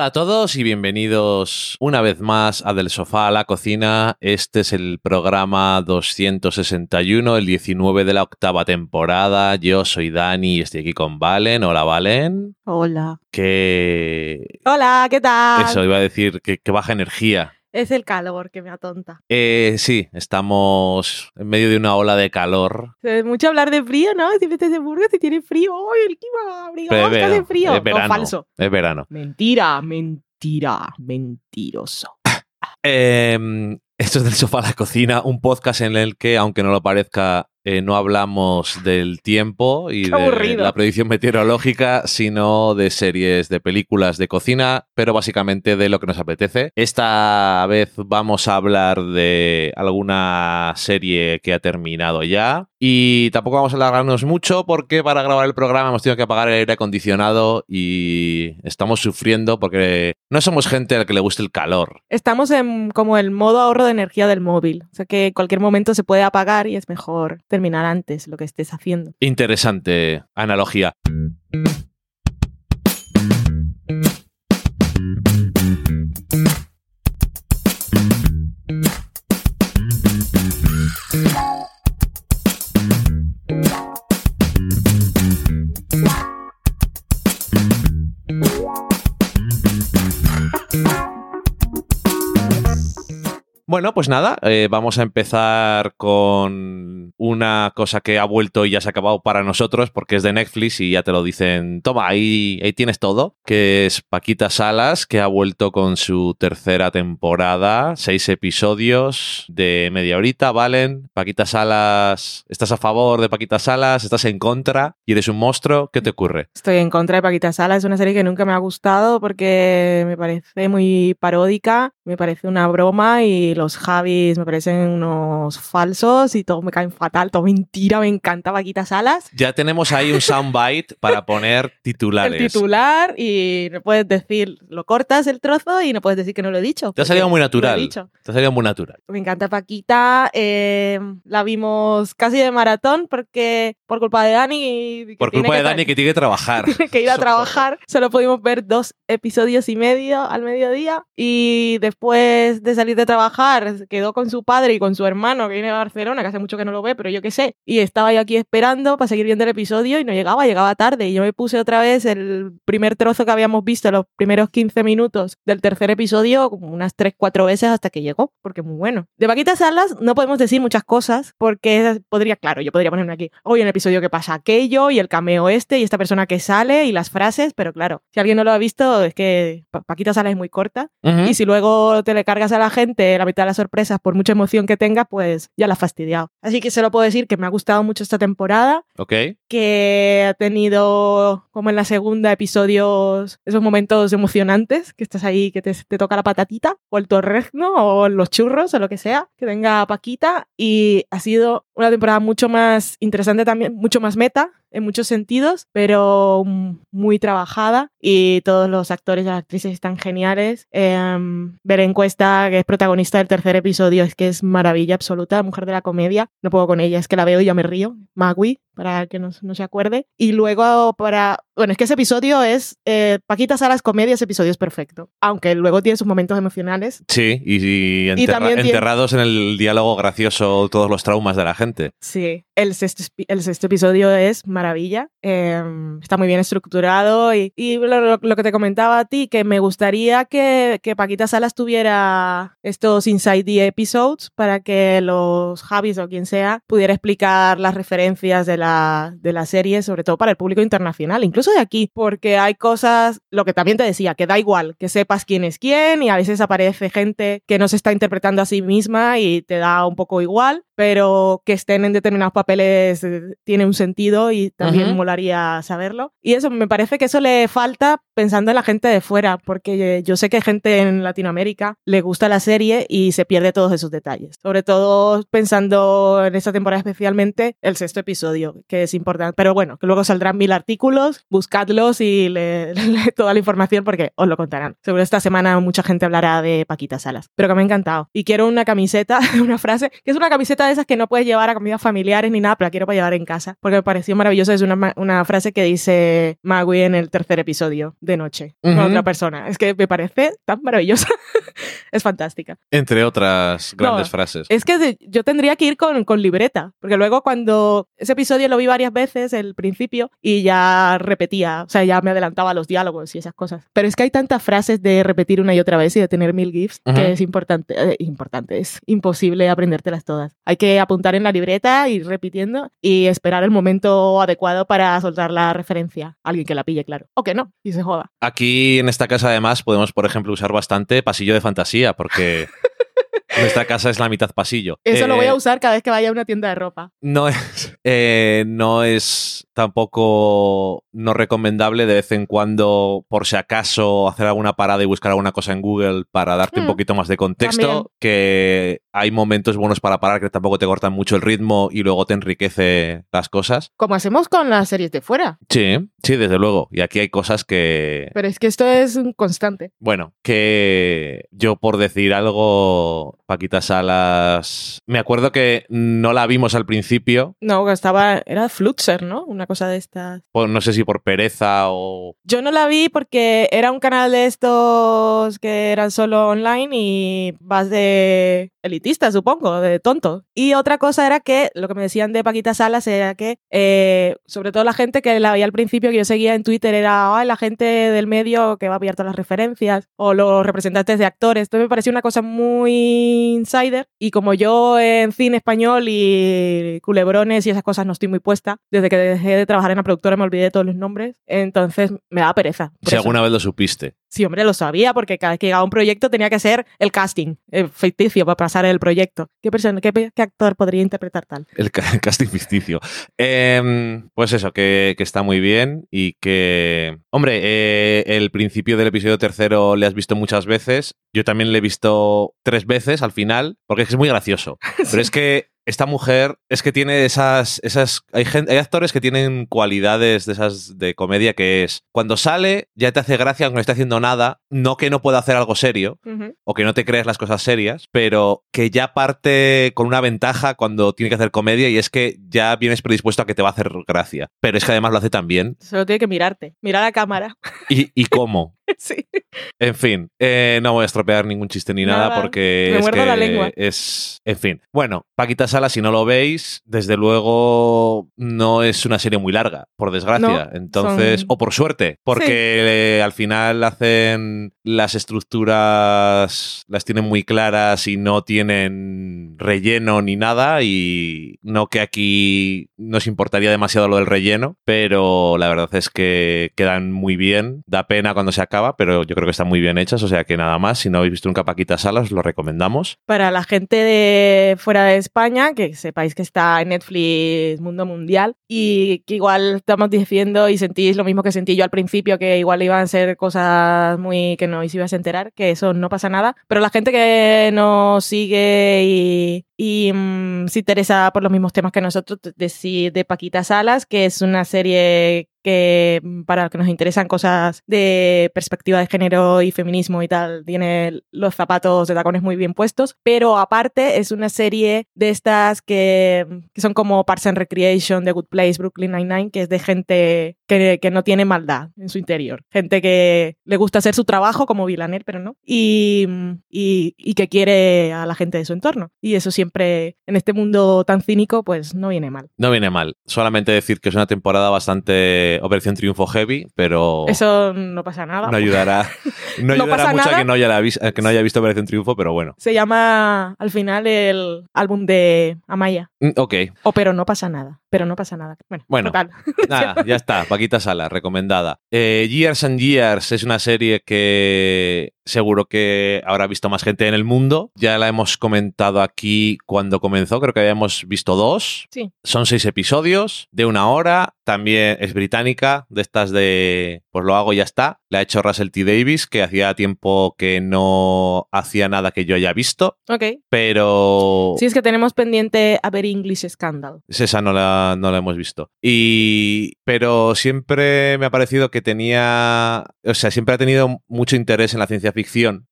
Hola a todos y bienvenidos una vez más a Del Sofá a la Cocina. Este es el programa 261, el 19 de la octava temporada. Yo soy Dani y estoy aquí con Valen. Hola, Valen. Hola. Que... Hola, ¿qué tal? Eso iba a decir, que, que baja energía. Es el calor que me atonta. Eh, sí, estamos en medio de una ola de calor. Se ve mucho hablar de frío, ¿no? Si metes de Burgos y tiene frío. ¡Ay, el clima abrigado es de verano, frío! es verano. No, falso. Es verano. Mentira, mentira, mentiroso. Eh, esto es del sofá a la cocina, un podcast en el que, aunque no lo parezca, eh, no hablamos del tiempo y de la predicción meteorológica, sino de series, de películas, de cocina, pero básicamente de lo que nos apetece. Esta vez vamos a hablar de alguna serie que ha terminado ya y tampoco vamos a alargarnos mucho porque para grabar el programa hemos tenido que apagar el aire acondicionado y estamos sufriendo porque no somos gente a la que le guste el calor. Estamos en como el modo ahorro de energía del móvil. O sea que en cualquier momento se puede apagar y es mejor terminar antes lo que estés haciendo. Interesante analogía. Pues nada, eh, vamos a empezar con una cosa que ha vuelto y ya se ha acabado para nosotros porque es de Netflix y ya te lo dicen, toma, ahí, ahí tienes todo, que es Paquita Salas, que ha vuelto con su tercera temporada, seis episodios de media horita, ¿valen? Paquita Salas, ¿estás a favor de Paquita Salas? ¿Estás en contra? ¿Y eres un monstruo? ¿Qué te ocurre? Estoy en contra de Paquita Sala, es una serie que nunca me ha gustado porque me parece muy paródica, me parece una broma y los Javis me parecen unos falsos y todo me caen fatal, todo mentira, me encanta Paquita Salas. Ya tenemos ahí un soundbite para poner titulares. El titular y no puedes decir, lo cortas el trozo y no puedes decir que no lo he dicho. Te ha salido muy natural. Te ha salido muy natural. Me encanta Paquita, eh, la vimos casi de maratón porque por culpa de Dani. Por culpa de Dani que tiene que trabajar. tiene que ir a trabajar. Solo pudimos ver dos episodios y medio al mediodía. Y después de salir de trabajar, se quedó con su padre y con su hermano que viene de Barcelona, que hace mucho que no lo ve, pero yo qué sé. Y estaba yo aquí esperando para seguir viendo el episodio y no llegaba, llegaba tarde. Y yo me puse otra vez el primer trozo que habíamos visto, los primeros 15 minutos del tercer episodio, como unas 3-4 veces hasta que llegó, porque es muy bueno. De Paquita Salas no podemos decir muchas cosas, porque podría, claro, yo podría ponerme aquí, hoy en el episodio que pasa aquello y el cameo este y esta persona que sale y las frases, pero claro, si alguien no lo ha visto, es que Pa- Paquita Salas es muy corta. Y si luego te le cargas a la gente la mitad de las sorpresas por mucha emoción que tenga, pues ya la has fastidiado. Así que solo puedo decir que me ha gustado mucho esta temporada, Ok. que ha tenido, como en la segunda, episodios, esos momentos emocionantes, que estás ahí, que te, te toca la patatita, o el torrezno, o los churros, o lo que sea, que tenga Paquita. Y ha sido una temporada mucho más interesante también, mucho más meta en muchos sentidos, pero muy trabajada y todos los actores y las actrices están geniales. Em, Beren Cuesta, que es protagonista del tercer episodio, es que es maravilla absoluta, mujer de la comedia. No puedo con ella, es que la veo y ya me río. Magui, para que no, no se acuerde. Y luego para... Bueno, es que ese episodio es... Eh, Paquita Salas Comedia, ese episodio es perfecto. Aunque luego tiene sus momentos emocionales. Sí, y, y enterra- tiene- enterrados en el diálogo gracioso todos los traumas de la gente. Sí, el sexto, el sexto episodio es maravilla. eh, está muy bien estructurado y, y lo- lo que te comentaba a ti, que me gustaría que, que Paquita Salas tuviera estos Inside the Episodes para que los Javis o quien sea pudiera explicar las referencias de la, de la serie, sobre todo para el público internacional, incluso de aquí, porque hay cosas, lo que también te decía, que da igual que sepas quién es quién y a veces aparece gente que no se está interpretando a sí misma y te da un poco igual, pero que estén en determinados papeles eh, tiene un sentido y también Ujú. molaría saberlo. Y eso, me parece que eso le falta pensando en la gente de fuera, porque eh, yo sé que gente en Latinoamérica le gusta la serie y se pierde todos esos detalles. Sobre todo pensando en esta temporada especialmente el sexto episodio, que es importante. Pero bueno, que luego saldrán mil artículos buscadlos y le, le- toda la información porque os lo contarán. Seguro esta semana mucha gente hablará de Paquita Salas, pero que me ha encantado. Y quiero una camiseta, una frase, que es una camiseta de esas que no puedes llevar a comidas familiares ni nada, pero la quiero para llevar en casa, porque me pareció maravilloso. Es una, una frase que dice Magui en el tercer episodio de noche, con Ujú. otra persona. Es que me parece tan maravillosa. es fantástica. Entre otras grandes No, frases. Es que de- yo tendría que ir con, con libreta, porque luego cuando ese episodio lo vi varias veces, el principio, y ya repetía, o sea, ya me adelantaba los diálogos y esas cosas. Pero es que hay tantas frases de repetir una y otra vez y de tener mil GIFs Ujú. que es importante, eh, importante, es imposible aprendértelas todas. Hay que apuntar en la libreta, ir repitiendo y esperar el momento adecuado para soltar la referencia. Alguien que la pille, claro. O que no, y se joda. Aquí en esta casa además podemos, por ejemplo, usar bastante pasillo de fantasía, porque nuestra casa es la mitad pasillo. Eso lo voy Eh, a usar cada vez que vaya a una tienda de ropa. No es, eh, no es tampoco no recomendable de vez en cuando, por si acaso, hacer alguna parada y buscar alguna cosa en Google para darte un Mm, poquito más de contexto. también. Que hay momentos buenos para parar que tampoco te cortan mucho el ritmo y luego te enriquece las cosas. Como hacemos con las series de fuera. Sí, sí, desde luego. Y aquí hay cosas que, Pero es que esto es un constante. Bueno, que yo por decir algo, Paquita Salas, me acuerdo que no la vimos al principio, No, que estaba. Era Fluxer, ¿no? Una cosa de estas. por- no sé si por pereza o... Yo no la vi porque era un canal de estos que eran solo online y vas de elitista, supongo, de tonto. Y otra cosa era que lo que me decían de Paquita Salas era que, eh, sobre todo la gente que la veía al principio, que yo seguía en Twitter, era "Ay, la gente del medio que va a pillar todas las referencias o los representantes de actores. Entonces me pareció una cosa muy insider. Y como yo en cine español y culebrones y esas cosas no estoy muy puesta, desde que dejé de trabajar en la productora me olvidé de todos los nombres, entonces me daba pereza. Si eso. alguna vez lo supiste. Sí, hombre, lo sabía, porque cada vez que llegaba un proyecto tenía que ser el casting eh, ficticio para pasar el proyecto. ¿Qué persona, qué, actor podría interpretar tal? El, ca- el casting ficticio. Em, pues eso, que, que está muy bien y que... Hombre, eh, el principio del episodio tercero le has visto muchas veces. Yo también le he visto tres veces al final, porque es que es muy gracioso. Pero es que esta mujer es que tiene esas. esas hay, gente, hay actores que tienen cualidades de esas de comedia que es. Cuando sale, ya te hace gracia aunque no esté haciendo nada. No que no pueda hacer algo serio o que no te creas las cosas serias, pero que ya parte con una ventaja cuando tiene que hacer comedia y es que ya vienes predispuesto a que te va a hacer gracia. Pero es que además lo hace tan bien. Solo tiene que mirarte, mirar a la cámara. ¿Y, y cómo? sí. En fin, eh, no voy a estropear ningún chiste ni nada, Nada, porque me es muerdo que la lengua. es... En fin. Bueno, Paquita Sala, si no lo veis, desde luego no es una serie muy larga, por desgracia. No, Entonces, son- o por suerte, porque eh, al final hacen las estructuras, las tienen muy claras y no tienen relleno ni nada y no que aquí nos importaría demasiado lo del relleno, pero la verdad es que quedan muy bien. Da pena cuando se acaba, pero yo creo que están muy bien hechas, o sea que nada más, si no habéis visto nunca Paquita Sala, os lo recomendamos. Para la gente de fuera de España, que sepáis que está en Netflix Mundo Mundial y que igual estamos diciendo y sentís lo mismo que sentí yo al principio, que igual iban a ser cosas muy que no os ibas a enterar, que eso no pasa nada. Pero la gente que nos sigue y, y mm, se interesa por los mismos temas que nosotros, decir de Paquita Salas, que es una serie que mm, para los que nos interesan cosas de perspectiva de género y feminismo y tal, tiene los zapatos de tacones muy bien puestos, pero aparte es una serie de estas que, que son como Parks Recreation, The Good Place, Brooklyn Nine-Nine, que es de gente que, que no tiene maldad en su interior, gente que le gusta hacer su trabajo como Villaner, pero no, y, y, y que quiere a la gente de su entorno. Y eso siempre, en este mundo tan cínico, pues no viene mal. No viene mal, solamente decir que es una temporada bastante Operación Triunfo heavy, pero Eso no pasa nada. no ayudará, no No ayudará mucho a nada. que no, haya a que no haya visto Operación Triunfo, pero bueno. Se llama al final el álbum de Amaya. Mm, Ok, O pero no pasa nada. Pero no pasa nada. Bueno, Bueno. total. Nada, ya está. Paquita Sala, recomendada. Eh, Years and Years es una serie que seguro que habrá visto más gente en el mundo. Ya la hemos comentado aquí cuando comenzó, creo que habíamos visto dos. Sí. Son seis episodios de una hora. También es británica, de estas de pues lo hago y ya está. La ha hecho Russell T. Davis, que hacía tiempo que no hacía nada que yo haya visto. Ok. Pero. Sí, es que tenemos pendiente a ver English Scandal. Esa no la, no la hemos visto. Y. Pero siempre me ha parecido que tenía. O sea, siempre ha tenido mucho interés en la ciencia ficción,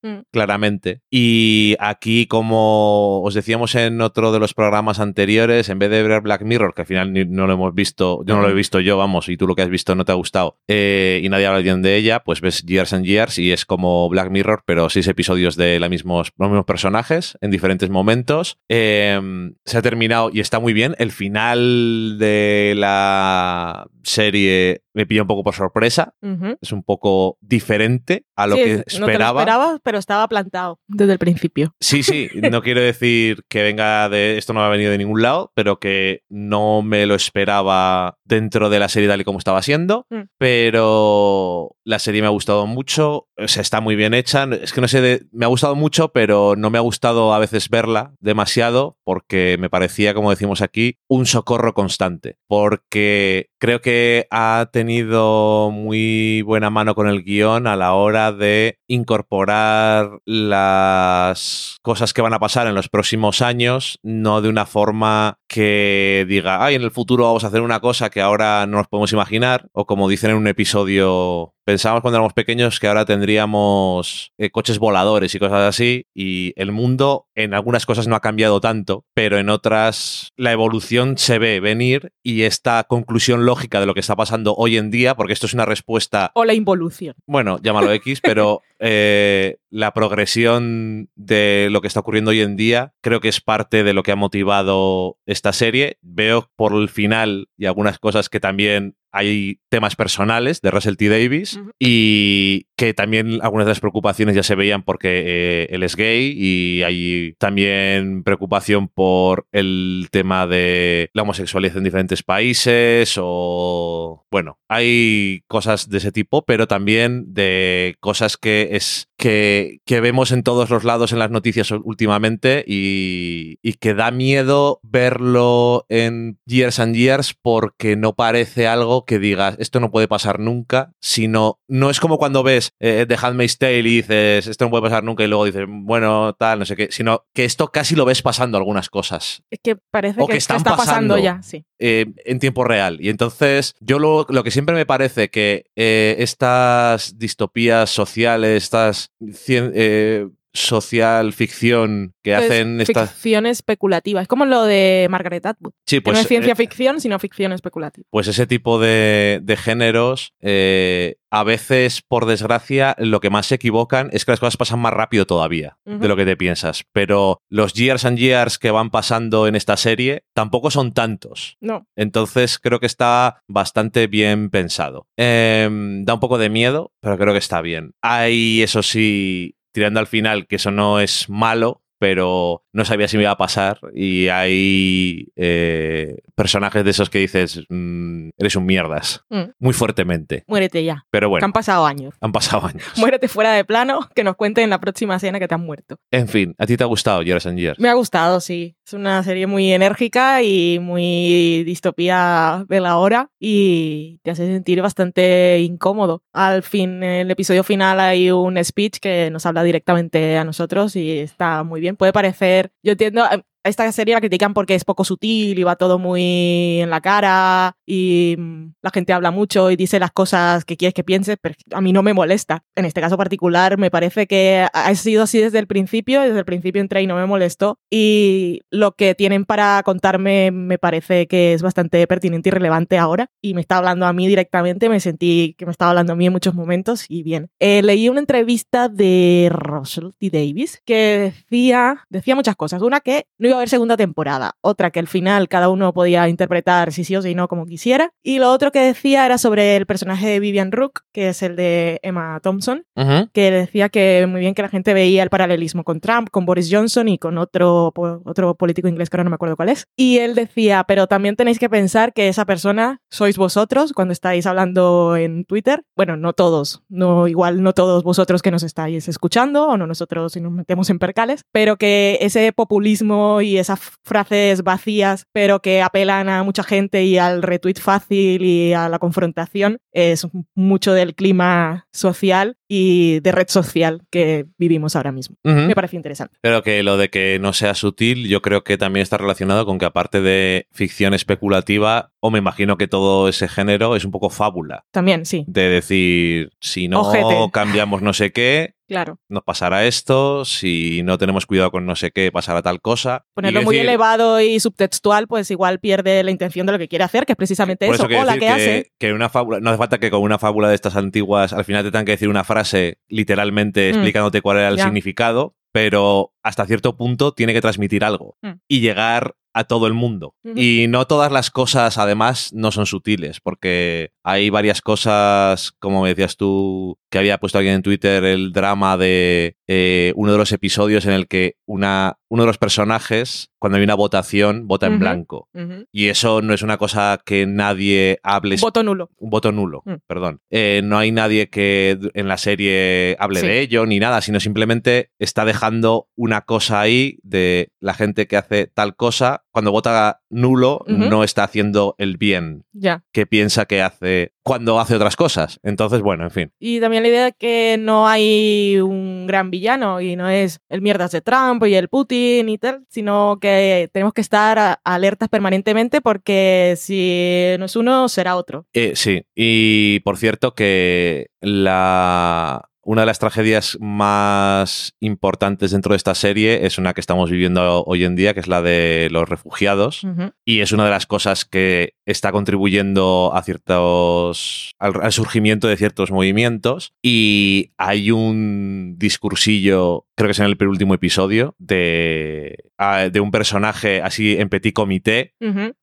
Mm. claramente. Y aquí, como os decíamos en otro de los programas anteriores, en vez de ver Black Mirror, que al final no lo hemos visto, yo no lo he visto yo, vamos, y tú lo que has visto no te ha gustado, eh, y nadie habla bien de ella, pues ves Years and Years y es como Black Mirror, pero seis episodios de la mismos, los mismos personajes en diferentes momentos. Eh, se ha terminado y está muy bien. El final de la serie me pilla un poco por sorpresa. Es un poco diferente a lo Sí, que es- No te lo esperaba. esperabas, pero estaba plantado desde el principio. Sí, sí, no quiero decir que venga de esto no ha venido de ningún lado, pero que no me lo esperaba dentro de la serie tal y como estaba siendo, Mm. pero la serie me ha gustado mucho, o sea, está muy bien hecha, es que no sé, de- me ha gustado mucho, pero no me ha gustado a veces verla demasiado porque me parecía, como decimos aquí, un socorro constante, porque creo que ha tenido muy buena mano con el guion a la hora de incorporar las cosas que van a pasar en los próximos años, no de una forma que diga, ay, en el futuro vamos a hacer una cosa que ahora no nos podemos imaginar, o como dicen en un episodio, pensábamos cuando éramos pequeños que ahora tendríamos eh, coches voladores y cosas así, y el mundo en algunas cosas no ha cambiado tanto, pero en otras la evolución se ve venir y esta conclusión lógica de lo que está pasando hoy en día, porque esto es una respuesta O la involución. bueno, llámalo X, pero eh, la progresión de lo que está ocurriendo hoy en día creo que es parte de lo que ha motivado esta serie. Veo por el final y algunas cosas que también hay temas personales de Russell T. Davis y que también algunas de las preocupaciones ya se veían porque eh, él es gay y hay también preocupación por el tema de la homosexualidad en diferentes países o bueno, hay cosas de ese tipo, pero también de cosas que es que, que vemos en todos los lados en las noticias últimamente y, y que da miedo verlo en Years and Years porque no parece algo que digas esto no puede pasar nunca, sino no es como cuando ves eh, The Handmaid's Tale y dices esto no puede pasar nunca y luego dices bueno tal, no sé qué, sino que esto casi lo ves pasando algunas cosas Es que parece O que, que que están está pasando pasando. ya, sí. eh, en tiempo real. Y entonces, yo lo, lo que siempre me parece que eh, estas distopías sociales, estas cien- eh, social ficción que hacen estas... Ficción especulativa. Es como lo de Margaret Atwood. Sí, que pues, no es ciencia eh, ficción, sino ficción especulativa. pues ese tipo de, de géneros, eh, a veces, por desgracia, lo que más se equivocan es que las cosas pasan más rápido todavía de lo que te piensas. Pero los years and years que van pasando en esta serie tampoco son tantos. No. Entonces creo que está bastante bien pensado. Em, da un poco de miedo, pero creo que está bien. Hay, eso sí, tirando al final, que eso no es malo, pero no sabía si me iba a pasar. Y hay eh, personajes de esos que dices, "Mm, eres un mierdas, Mm. muy fuertemente. Muérete ya. Pero Que bueno, han pasado años. han pasado años. Muérete fuera de plano, que nos cuenten en la próxima escena que te han muerto. En fin, ¿a ti te ha gustado Years and Years? Me ha gustado, sí. Es una serie muy enérgica y muy distopía de la hora y te hace sentir bastante incómodo. Al fin, en el episodio final hay un speech que nos habla directamente a nosotros y está muy bien. Puede parecer, yo entiendo, a esta serie la critican porque es poco sutil y va todo muy en la cara y mm, la gente habla mucho y dice las cosas que quieres que pienses, pero a mí no me molesta. En este caso particular me parece que ha sido así desde el principio, desde el principio entré y no me molestó y lo que tienen para contarme me parece que es bastante pertinente y relevante ahora y me está hablando a mí directamente, me sentí que me estaba hablando a mí en muchos momentos y bien. Eh, leí una entrevista de Russell T. Davis que decía, decía muchas cosas. Una que no iba haber segunda temporada. Otra que al final cada uno podía interpretar si sí o si no como quisiera. Y lo otro que decía era sobre el personaje de Vivian Rook, que es el de Emma Thompson, que decía que muy bien que la gente veía el paralelismo con Trump, con Boris Johnson y con otro, otro político inglés que ahora no me acuerdo cuál es. Y él decía, pero también tenéis que pensar que esa persona sois vosotros cuando estáis hablando en Twitter. Bueno, no todos, no igual no todos vosotros que nos estáis escuchando o no nosotros si nos metemos en percales, pero que ese populismo y esas frases vacías, pero que apelan a mucha gente y al retweet fácil y a la confrontación, es mucho del clima social y de red social que vivimos ahora mismo. Me parece interesante. Pero que lo de que no sea sutil, yo creo que también está relacionado con que aparte de ficción especulativa, o me imagino que todo ese género es un poco fábula. También, sí, De decir, si no Ojete. cambiamos no sé qué, claro. nos pasará esto, si no tenemos cuidado con no sé qué, pasará tal cosa. Ponerlo muy elevado y subtextual, pues igual pierde la intención de lo que quiere hacer, que es precisamente Por eso. eso quiero O la decir que hace. que una fábula, no hace falta que con una fábula de estas antiguas al final te tengan que decir una frase literalmente Mm. explicándote cuál era el significado, pero hasta cierto punto tiene que transmitir algo Mm. y llegar a todo el mundo. Y no todas las cosas, además, no son sutiles, porque hay varias cosas, como me decías tú, que había puesto alguien en Twitter, el drama de eh, uno de los episodios en el que una, uno de los personajes, cuando hay una votación, vota en blanco. Y eso no es una cosa que nadie hable. Voto nulo. Un voto nulo, Mm. perdón. Eh, no hay nadie que en la serie hable Sí. de ello ni nada, sino simplemente está dejando una cosa ahí de la gente que hace tal cosa. Cuando vota nulo, no está haciendo el bien que piensa que hace cuando hace otras cosas. Entonces, bueno, en fin. Y también la idea de que no hay un gran villano y no es el mierdas de Trump y el Putin y tal, sino que tenemos que estar alertas permanentemente porque si no es uno, será otro. Eh, sí, y por cierto que la... Una de las tragedias más importantes dentro de esta serie es una que estamos viviendo hoy en día, que es la de los refugiados. Y es una de las cosas que está contribuyendo a ciertos. al, al surgimiento de ciertos movimientos. Y hay un discursillo, creo que es en el penúltimo episodio, de, de un personaje así en petit comité,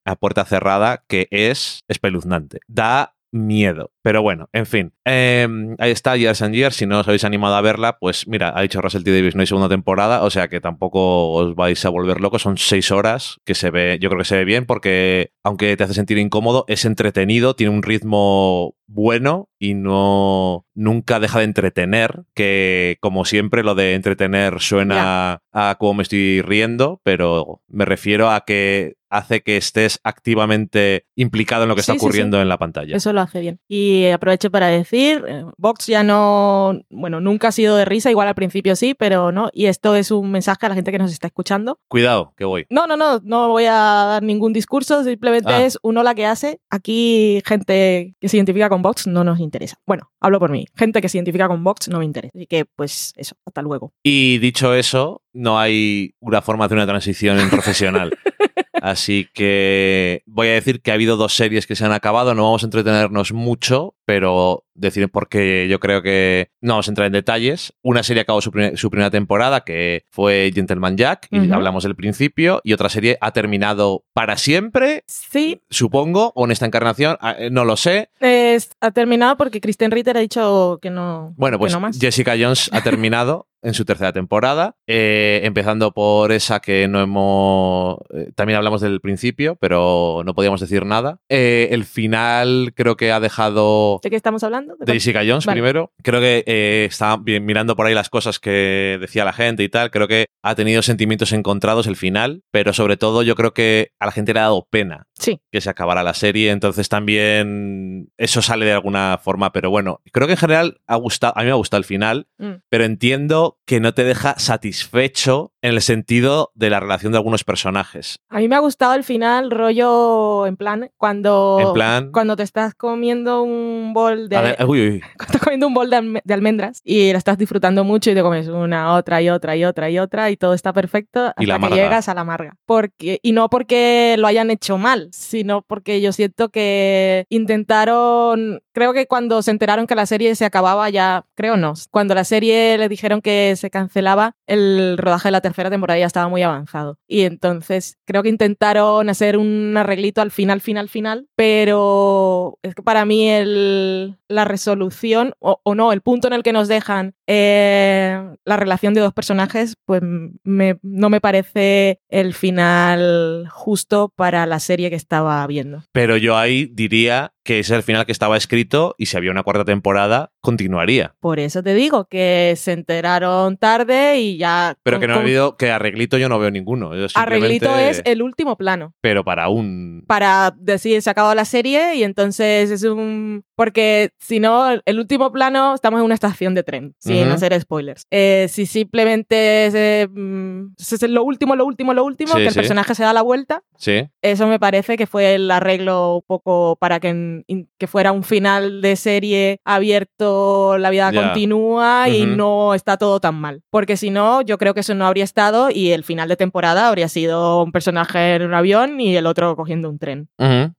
a puerta cerrada, que es espeluznante. Da miedo. Pero bueno, en fin. Eh, ahí está Years and Years. Si no os habéis animado a verla, pues mira, ha dicho Russell T. Davis, no hay segunda temporada, o sea que tampoco os vais a volver locos. Son seis horas que se ve, yo creo que se ve bien porque aunque te hace sentir incómodo, es entretenido, tiene un ritmo bueno y no nunca deja de entretener, que como siempre lo de entretener suena a cómo me estoy riendo, pero me refiero a que hace que estés activamente implicado en lo que Sí, está sí, sí. ocurriendo en la pantalla. Eso lo hace bien. Y aprovecho para decir, eh, Vox ya no, bueno, nunca ha sido de risa, igual al principio sí, pero no. Y esto es un mensaje a la gente que nos está escuchando. Cuidado, que voy. No, no, no, no voy a dar ningún discurso, simplemente Ah. es un hola que hace. Aquí gente que se identifica con Vox no nos interesa. Bueno, hablo por mí. Gente que se identifica con Vox no me interesa. Así que, pues eso, hasta luego. Y dicho eso, no hay una forma de hacer una transición en profesional. Así que voy a decir que ha habido dos series que se han acabado, no vamos a entretenernos mucho, pero decir porque yo creo que no vamos a entrar en detalles. Una serie acabó su, primer- su primera temporada, que fue Gentleman Jack, y hablamos del principio, y otra serie ha terminado para siempre, Sí, supongo, o en esta encarnación, ah, eh, no lo sé. es- ha terminado porque Kristen Ritter ha dicho que no. Bueno, pues no más. Jessica Jones ha terminado en su tercera temporada, eh, empezando por esa que no hemos... eh, también hablamos del principio, pero no podíamos decir nada. Eh, el final creo que ha dejado... ¿De qué estamos hablando? De Jessica Jones Vale. primero. Creo que bien, mirando por ahí las cosas que decía la gente y tal. Creo que ha tenido sentimientos encontrados el final, pero sobre todo yo creo que a la gente le ha dado pena Sí. que se acabara la serie, entonces también eso sale de alguna forma, pero bueno, creo que en general ha gustado, a mí me ha gustado el final, Mm. pero entiendo que no te deja satisfecho en el sentido de la relación de algunos personajes. A mí me ha gustado el final, rollo en plan, cuando, En plan- cuando te estás comiendo un bol de, ver, uy, uy, estás comiendo un bol de, alme- de almendras y la estás disfrutando mucho y te comes una, otra y otra y otra y otra y todo está perfecto hasta Y la que llegas a la amarga. Porque, y no porque lo hayan hecho mal, sino porque yo siento que intentaron, creo que cuando se enteraron que la serie se acababa ya, creo no, cuando la serie le dijeron que se cancelaba el rodaje de la tercera tercera temporada ya estaba muy avanzado. Y entonces creo que intentaron hacer un arreglito al final, final, final, pero es que para mí el, la resolución, o, no, el punto en el que nos dejan eh, la relación de dos personajes, pues no me parece el final justo para la serie que estaba viendo. Pero yo ahí diría que ese es el final que estaba escrito y si había una cuarta temporada, continuaría. Por eso te digo que se enteraron tarde y ya... Pero con- que no ha con- habido, que arreglito yo no veo ninguno. Arreglito es el último plano. Pero para un... para decir se ha acabado la serie y entonces es un porque si no el último plano estamos en una estación de tren sin hacer spoilers Eh, si simplemente es, eh, mm, es lo último lo último lo último Sí, que el sí. personaje se da la vuelta Sí, eso me parece que fue el arreglo un poco para que, en- que fuera un final de serie abierto, la vida continúa y no está todo tan mal. Porque si no, yo creo que eso no habría estado y el final de temporada habría sido un personaje en un avión y el otro cogiendo un tren.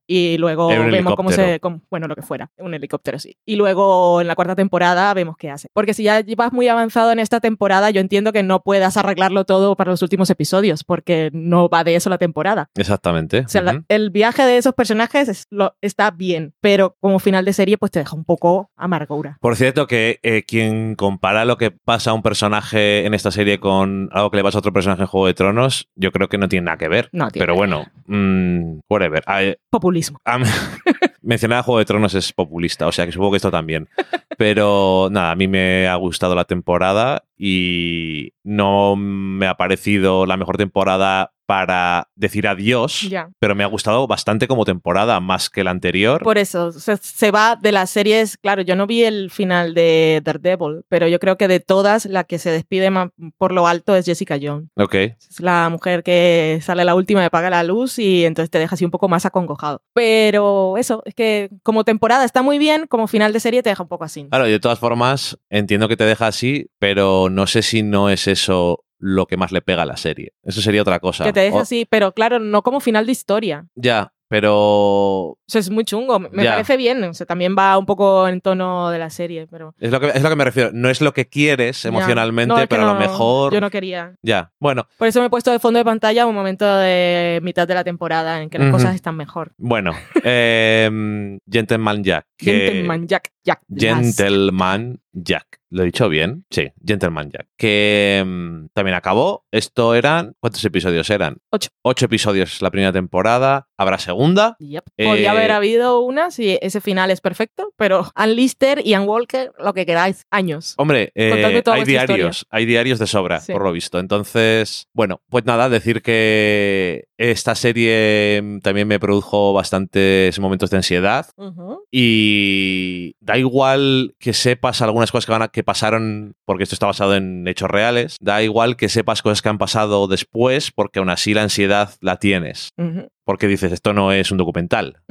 Y luego vemos cómo se... cómo- bueno, lo que fuera, un helicóptero, sí. Y luego en la cuarta temporada vemos qué hace. Porque si ya vas muy avanzado en esta temporada, yo entiendo que no puedas arreglarlo todo para los últimos episodios, porque no va de eso la temporada. exactamente. O sea, la- el viaje de esos personajes es- lo- está bien, pero como final de serie, pues te deja un poco amargura. Por cierto, que eh, quien compara lo que pasa a un personaje en esta serie con algo que le pasa a otro personaje en Juego de Tronos, yo creo que no tiene nada que ver. No, tiene Pero que bueno, mm, whatever. Ah, eh, Populismo. mí- mencionar a Juego de Tronos es populista, o sea que supongo que esto también. Pero nada, a mí me ha gustado la temporada y no me ha parecido la mejor temporada para decir adiós, pero me ha gustado bastante como temporada, más que la anterior. Por eso, se, se va de las series, claro, yo no vi el final de Daredevil, pero yo creo que de todas, la que se despide ma- por lo alto es Jessica Jones. Ok, Es la mujer que sale la última y apaga la luz y entonces te deja así un poco más acongojado. Pero eso, es que como temporada está muy bien, como final de serie te deja un poco así. Claro, y de todas formas, entiendo que te deja así, pero no sé si no es eso lo que más le pega a la serie. Eso sería otra cosa. que te deja O- así, pero claro, no como final de historia. Ya, pero O sea, es muy chungo. Me Ya. parece bien. O sea, también va un poco en tono de la serie, pero. es lo que, es lo que me refiero. No es lo que quieres emocionalmente, No, pero a lo mejor... Yo no quería. Ya, bueno, Por eso me he puesto de fondo de pantalla un momento de mitad de la temporada en que las cosas están mejor. bueno. em, Gentleman Jack. que- Gentleman Jack, Jack. Gentleman Jack. ¿Lo he dicho bien? Sí, Gentleman Jack. Que mm, también acabó. Esto eran. ¿Cuántos episodios eran? Ocho. Ocho episodios la primera temporada. ¿Habrá segunda? Yep. Eh, Podría haber habido una si ese final es perfecto, pero Ann Lister y Ann Walker, lo que queráis, años. Hombre, eh, hay diarios, hay diarios de sobra, Sí. por lo visto. Entonces, bueno, pues nada, decir que esta serie también me produjo bastantes momentos de ansiedad. Ujú. Y da igual que sepas algunas cosas que, van a- que pasaron, porque esto está basado en hechos reales, da igual que sepas cosas que han pasado después, porque aún así la ansiedad la tienes. Ujú. Porque dices, esto no es un documental.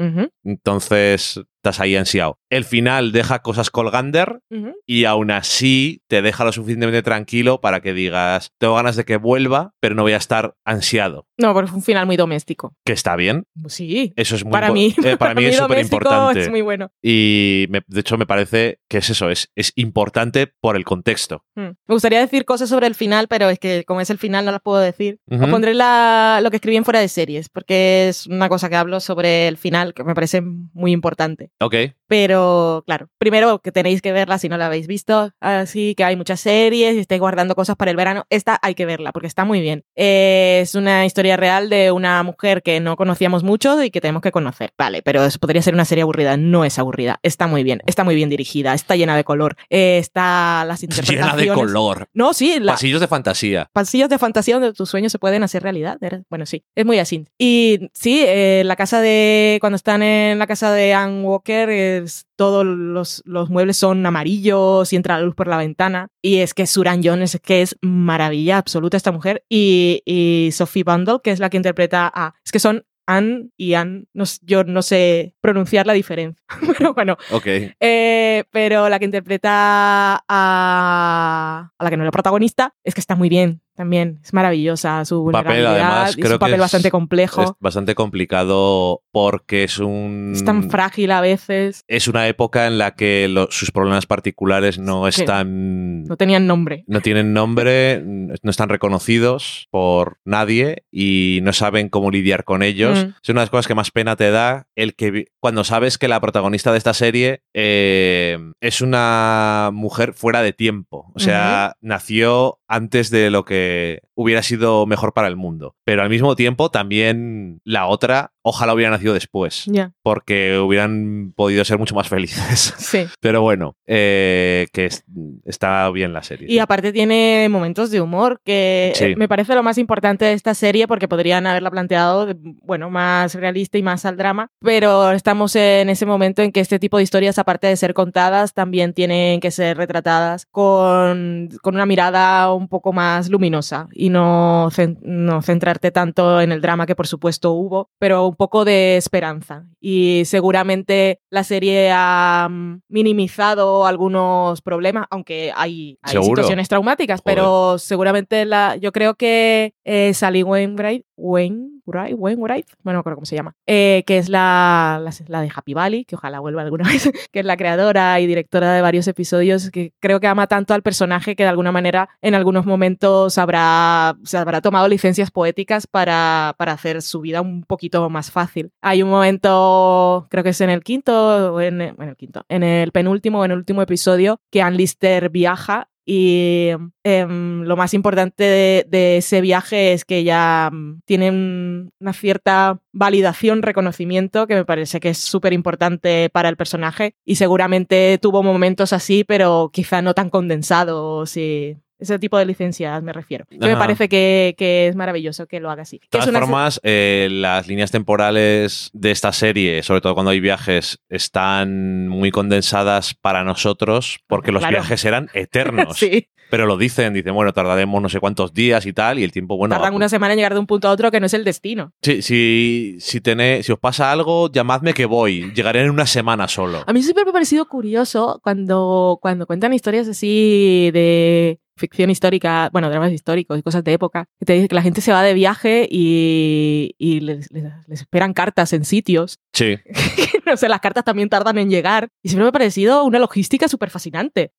Entonces, estás ahí ansiado. El final deja cosas colgander y aún así te deja lo suficientemente tranquilo para que digas, tengo ganas de que vuelva, pero no voy a estar ansiado. No, porque fue un final muy doméstico. Que está bien. Sí. Eso es muy Para mí, eh, para mí es súper importante. Es muy bueno. Y me- de hecho me parece que es eso, es, es importante por el contexto. Mm. Me gustaría decir cosas sobre el final, pero es que como es el final no las puedo decir. Os pondré la- lo que escribí en fuera de series, porque es una cosa que hablo sobre el final que me parece muy importante. Ok, Pero claro, primero que tenéis que verla si no la habéis visto. Así que hay muchas series y estáis guardando cosas para el verano. Esta hay que verla porque está muy bien. Eh, es una historia real de una mujer que no conocíamos mucho y que tenemos que conocer. Vale, pero eso podría ser una serie aburrida. No es aburrida. Está muy bien. Está muy bien dirigida. Está llena de color. Eh, está las interpretaciones. llena de color. No, sí, la, Pasillos de fantasía. pasillos de fantasía donde tus sueños se pueden hacer realidad. Bueno, sí, es muy así. Y sí, eh, la casa de. Cuando están en la casa de Ann Walker, es, todos los, los muebles son amarillos y entra la luz por la ventana. Y es que Suran Jones, es que es maravilla absoluta esta mujer. Y, y Sophie Bundle, que es la que interpreta a. Es que son. Ann y Ann, no yo no sé pronunciar la diferencia. Pero bueno, Ok. eh, pero la que interpreta a, a la que no es la protagonista es que está muy bien. También es maravillosa su Papel, vulnerabilidad además, y creo su papel que es- bastante complejo. Es bastante complicado porque es un... Es tan frágil a veces. es una época en la que lo- sus problemas particulares no Sí. están... No tenían nombre. No tienen nombre, no están reconocidos por nadie y no saben cómo lidiar con ellos. Mm. Es una de las cosas que más pena te da el que cuando sabes que la protagonista de esta serie eh, es una mujer fuera de tiempo. O sea, nació antes de lo que eh, hubiera sido mejor para el mundo. Pero al mismo tiempo también la otra, ojalá hubiera nacido después. Ya, Porque hubieran podido ser mucho más felices. sí. Pero bueno, eh, que es- está bien la serie. Y aparte tiene momentos de humor que Sí. eh, me parece lo más importante de esta serie porque podrían haberla planteado, de- bueno, más realista y más al drama, pero estamos en ese momento en que este tipo de historias, aparte de ser contadas, también tienen que ser retratadas con, con una mirada un poco más luminosa y no, cen- no centrarte tanto en el drama que por supuesto hubo, pero un poco de esperanza. Y seguramente la serie ha mm, minimizado algunos problemas, aunque hay, hay situaciones traumáticas, Joder. pero seguramente la, yo creo que eh, Sally Wainwright, Wainwright, Wainwright, bueno, no creo cómo se llama, eh, que es la, la, de Happy Valley, que ojalá vuelva alguna vez, que es la creadora y directora de varios episodios, que creo que ama tanto al personaje que de alguna manera en algunos momentos habrá, se habrá tomado licencias poéticas para, para hacer su vida un poquito más fácil. Hay un momento, creo que es en el quinto, en, en el quinto, en el penúltimo o en el último episodio, que Ann Lister viaja y em, lo más importante de, de ese viaje es que ella mm, tiene un- una cierta validación, reconocimiento, que me parece que es súper importante para el personaje. Y seguramente tuvo momentos así, pero quizá no tan condensados y ese tipo de licencias me refiero. Que me parece que, que es maravilloso que lo haga así. De todas una- formas, eh, las líneas temporales de esta serie, sobre todo cuando hay viajes, están muy condensadas para nosotros porque los Claro. viajes eran eternos. sí, Pero lo dicen, dicen, bueno, tardaremos no sé cuántos días y tal, y el tiempo, bueno. tardan una semana en llegar de un punto a otro que no es el destino. Sí, si, si, si os pasa algo, llamadme que voy. Llegaré en una semana solo. A mí siempre me ha parecido curioso cuando, cuando cuentan historias así de ficción histórica, bueno, dramas históricos y cosas de época, que te dicen que la gente se va de viaje y, y les, les- les esperan cartas en sitios. Sí. no sé, las cartas también tardan en llegar. Y siempre me ha parecido una logística súper fascinante.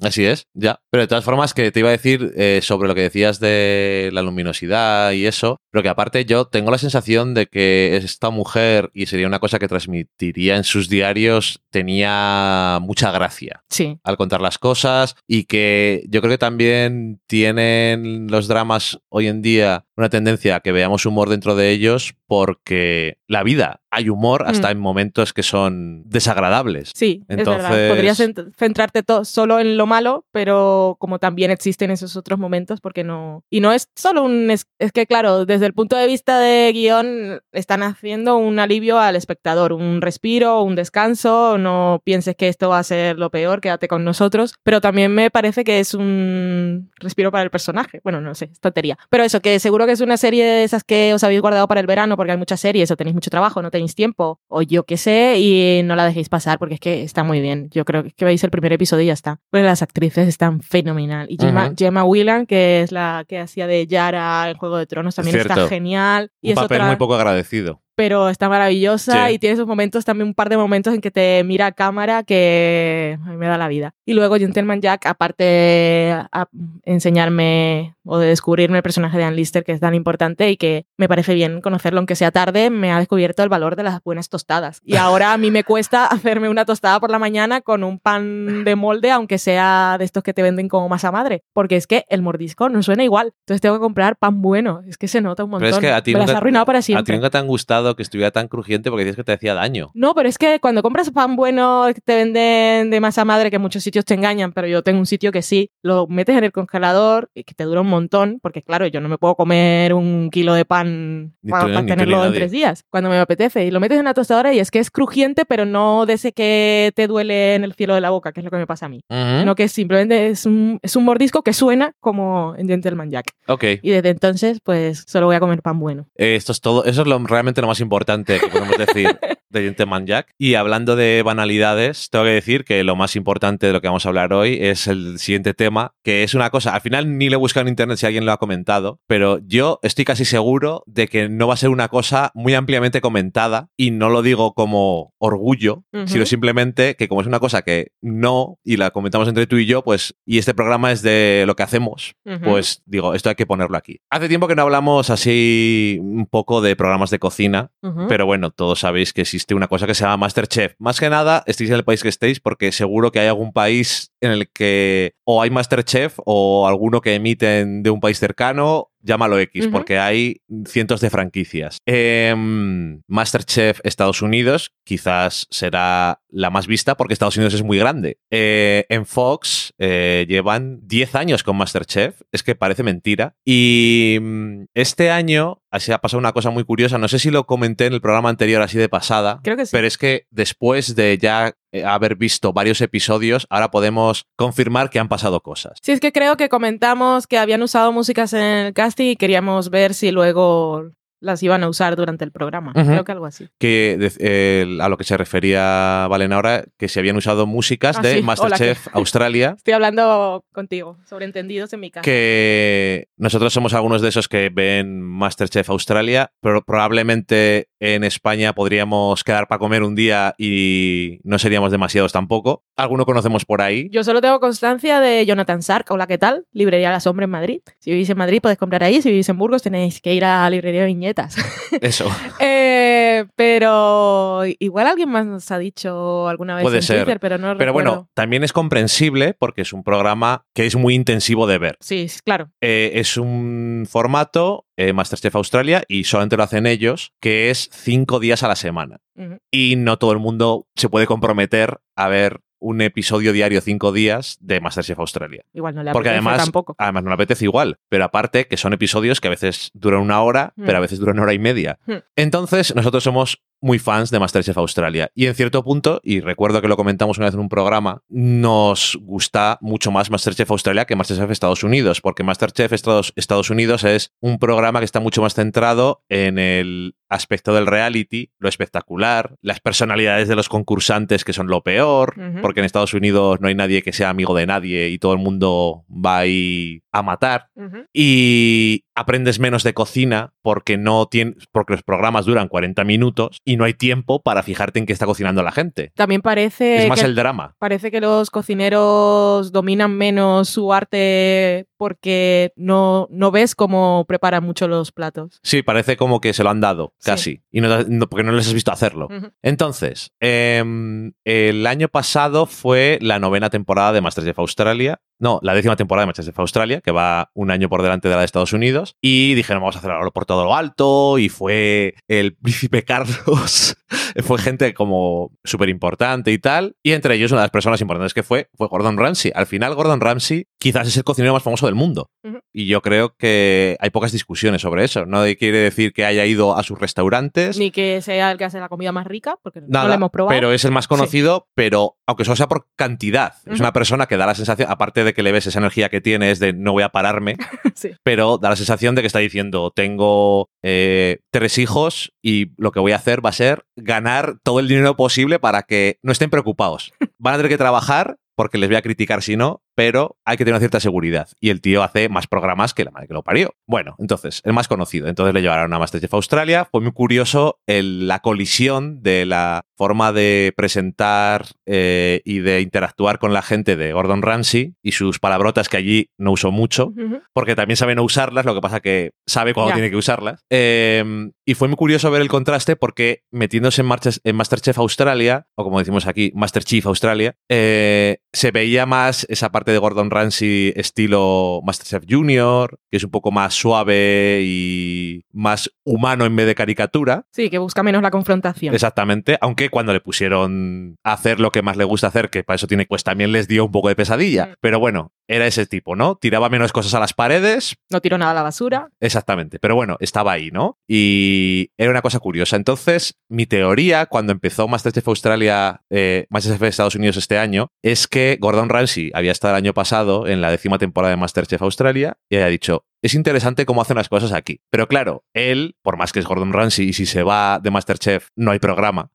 Así es, ya. Pero de todas formas, que te iba a decir eh, sobre lo que decías de la luminosidad y eso, pero que aparte yo tengo la sensación de que esta mujer, y sería una cosa que transmitiría en sus diarios, tenía mucha gracia Sí. al contar las cosas y que yo creo que también tienen los dramas hoy en día una tendencia a que veamos humor dentro de ellos porque la vida hay humor hasta Mm. en momentos que son desagradables. Sí, es Entonces- verdad. Podrías cent- centrarte solo en lo malo, pero como también existen esos otros momentos, porque no. Y no es solo un. Es, es que, claro, desde el punto de vista de guion, están haciendo un alivio al espectador, un respiro, un descanso. No pienses que esto va a ser lo peor, quédate con nosotros. Pero también me parece que es un respiro para el personaje. Bueno, no sé, es tontería. Pero eso, que seguro que es una serie de esas que os habéis guardado para el verano, porque hay muchas series, o tenéis mucho trabajo, no tenéis tiempo, o yo qué sé, y no la dejéis pasar, porque es que está muy bien. Yo creo que, veis el primer episodio y ya está. Pues las actrices están fenomenal. Y Gemma, Ujú. Gemma Whelan, que es la que hacía de Yara en Juego de Tronos, también está genial. Y Un es papel otra- muy poco agradecido. Pero está maravillosa Sí. y tiene esos momentos, también un par de momentos en que te mira a cámara que a mí me da la vida. Y luego Gentleman Jack, aparte de enseñarme o de descubrirme el personaje de Ann Lister, que es tan importante y que me parece bien conocerlo, aunque sea tarde, me ha descubierto el valor de las buenas tostadas. Y ahora a mí me cuesta hacerme una tostada por la mañana con un pan de molde, aunque sea de estos que te venden como masa madre, porque es que el mordisco no suena igual. Entonces tengo que comprar pan bueno. Es que se nota un montón. Pero es que a ti me las nunca- ha arruinado para A ti siempre. nunca te han gustado que estuviera tan crujiente porque decías que te hacía daño. No, pero es que cuando compras pan bueno que te venden de masa madre, que muchos sitios te engañan, pero yo tengo un sitio que sí, lo metes en el congelador y que te dura un montón, porque claro, yo no me puedo comer un kilo de pan Ni para, tú, tenerlo en tres días, cuando me apetece. Y lo metes en la tostadora y es que es crujiente, pero no de ese que te duele en el cielo de la boca, que es lo que me pasa a mí. Ujú. No que simplemente es un, es un mordisco que suena como en Gentleman Jack. Ok. Y desde entonces, pues solo voy a comer pan bueno. Eh, Esto es todo. Eso es lo, realmente lo más importante que podemos decir. de Gentleman Jack. Y hablando de banalidades, tengo que decir que lo más importante de lo que vamos a hablar hoy es el siguiente tema, que es una cosa, al final ni lo he buscado en internet si alguien lo ha comentado, pero yo estoy casi seguro de que no va a ser una cosa muy ampliamente comentada y no lo digo como orgullo, Ujú. sino simplemente que como es una cosa que no, y la comentamos entre tú y yo, pues, y este programa es de lo que hacemos, Ujú. pues digo, esto hay que ponerlo aquí. Hace tiempo que no hablamos así un poco de programas de cocina, Ujú. pero bueno, todos sabéis que una cosa que se llama Masterchef. Más que nada, estéis en el país que estéis, porque seguro que hay algún país en el que o hay Masterchef o alguno que emiten de un país cercano. Llámalo X, porque hay cientos de franquicias. Em, Masterchef Estados Unidos quizás será la más vista porque Estados Unidos es muy grande. Eh, en Fox eh, llevan 10 años con Masterchef, es que parece mentira. Y mm, este año así ha pasado una cosa muy curiosa, no sé si lo comenté en el programa anterior así de pasada, Creo que sí. pero es que después de ya haber visto varios episodios, ahora podemos confirmar que han pasado cosas. Sí, es que creo que comentamos que habían usado músicas en el casting y queríamos ver si luego las iban a usar durante el programa. Creo que algo así. Que de- eh, a lo que se refería Valen ahora, que se habían usado músicas Ah, de sí. Hola, Masterchef Australia. Estoy hablando contigo, sobreentendidos en mi casa. que nosotros somos algunos de esos que ven Masterchef Australia, pero probablemente en España podríamos quedar para comer un día y no seríamos demasiados tampoco. Alguno conocemos por ahí. Yo solo tengo constancia de Jonathan Sark. Hola, ¿qué tal? Librería La Sombra en Madrid. Si vivís en Madrid podéis comprar ahí. Si vivís en Burgos tenéis que ir a la librería Eso. Eh, pero igual alguien más nos ha dicho alguna vez Puede en ser. Twitter, pero no Pero recuerdo. bueno, también es comprensible porque es un programa que es muy intensivo de ver. Sí, claro. Eh, es un formato, eh, Masterchef Australia, y solamente lo hacen ellos, que es cinco días a la semana. Y no todo el mundo se puede comprometer a ver un episodio diario cinco días de Masterchef Australia. Igual no le Porque apetece además, tampoco. además no le apetece igual, pero aparte que son episodios que a veces duran una hora, Mm. pero a veces duran una hora y media. Mm. Entonces, nosotros somos muy fans de Masterchef Australia y en cierto punto, y recuerdo que lo comentamos una vez en un programa, nos gusta mucho más Masterchef Australia que Masterchef Estados Unidos, porque Masterchef Estados, Estados Unidos es un programa que está mucho más centrado en el aspecto del reality, lo espectacular, las personalidades de los concursantes que son lo peor, porque en Estados Unidos no hay nadie que sea amigo de nadie y todo el mundo va ahí a matar y aprendes menos de cocina porque no tien- porque los programas duran 40 minutos y no hay tiempo para fijarte en qué está cocinando la gente. También parece es más que, el drama. parece que los cocineros dominan menos su arte porque no, no ves cómo preparan mucho los platos. Sí, parece como que se lo han dado, Sí. casi, y no, no- porque no les has visto hacerlo. Entonces, em, el año pasado fue la novena temporada de Masterchef Australia. No, la décima temporada de Masterchef Australia, que va un año por delante de la de Estados Unidos. Y dijeron, vamos a hacerlo por todo lo alto. Y fue el príncipe Carlos. fue gente como súper importante y tal. Y entre ellos, una de las personas importantes que fue, fue Gordon Ramsay. Al final, Gordon Ramsay quizás es el cocinero más famoso del mundo. Y yo creo que hay pocas discusiones sobre eso. No quiere decir que haya ido a sus restaurantes. Ni que sea el que hace la comida más rica, porque no lo hemos probado. pero es el más conocido, pero aunque solo sea por cantidad. Es una persona que da la sensación, aparte de que le ves esa energía que tiene, es de no voy a pararme, Sí. pero da la sensación de que está diciendo, tengo eh, tres hijos y lo que voy a hacer va a ser ganar todo el dinero posible para que no estén preocupados. Van a tener que trabajar porque les voy a criticar si no, pero hay que tener una cierta seguridad. Y el tío hace más programas que la madre que lo parió. Bueno, entonces, el más conocido. Entonces le llevaron a Masterchef Australia. Fue muy curioso el- la colisión de la forma de presentar eh, y de interactuar con la gente de Gordon Ramsay y sus palabrotas que allí no usó mucho porque también sabe no usarlas, lo que pasa que sabe cuándo Ya. tiene que usarlas. Eh, y fue muy curioso ver el contraste porque metiéndose en, marchas- en Masterchef Australia, o como decimos aquí, Masterchef Australia, eh, se veía más esa parte de Gordon Ramsay estilo Masterchef Junior, que es un poco más suave y más humano en vez de caricatura. Sí, que busca menos la confrontación. Exactamente, aunque cuando le pusieron a hacer lo que más le gusta hacer, que para eso tiene, pues también les dio un poco de pesadilla. Mm. Pero bueno, era ese tipo, ¿no? Tiraba menos cosas a las paredes, No tiro nada a la basura. Exactamente, pero bueno, estaba ahí, ¿no? Y era una cosa curiosa. Entonces, mi teoría cuando empezó Masterchef Australia, eh, Masterchef Estados Unidos este año, es que Gordon Ramsay había estado el año pasado en la décima temporada de Masterchef Australia y había dicho, es interesante cómo hacen las cosas aquí. Pero claro, él, por más que es Gordon Ramsay y si se va de Masterchef no hay programa,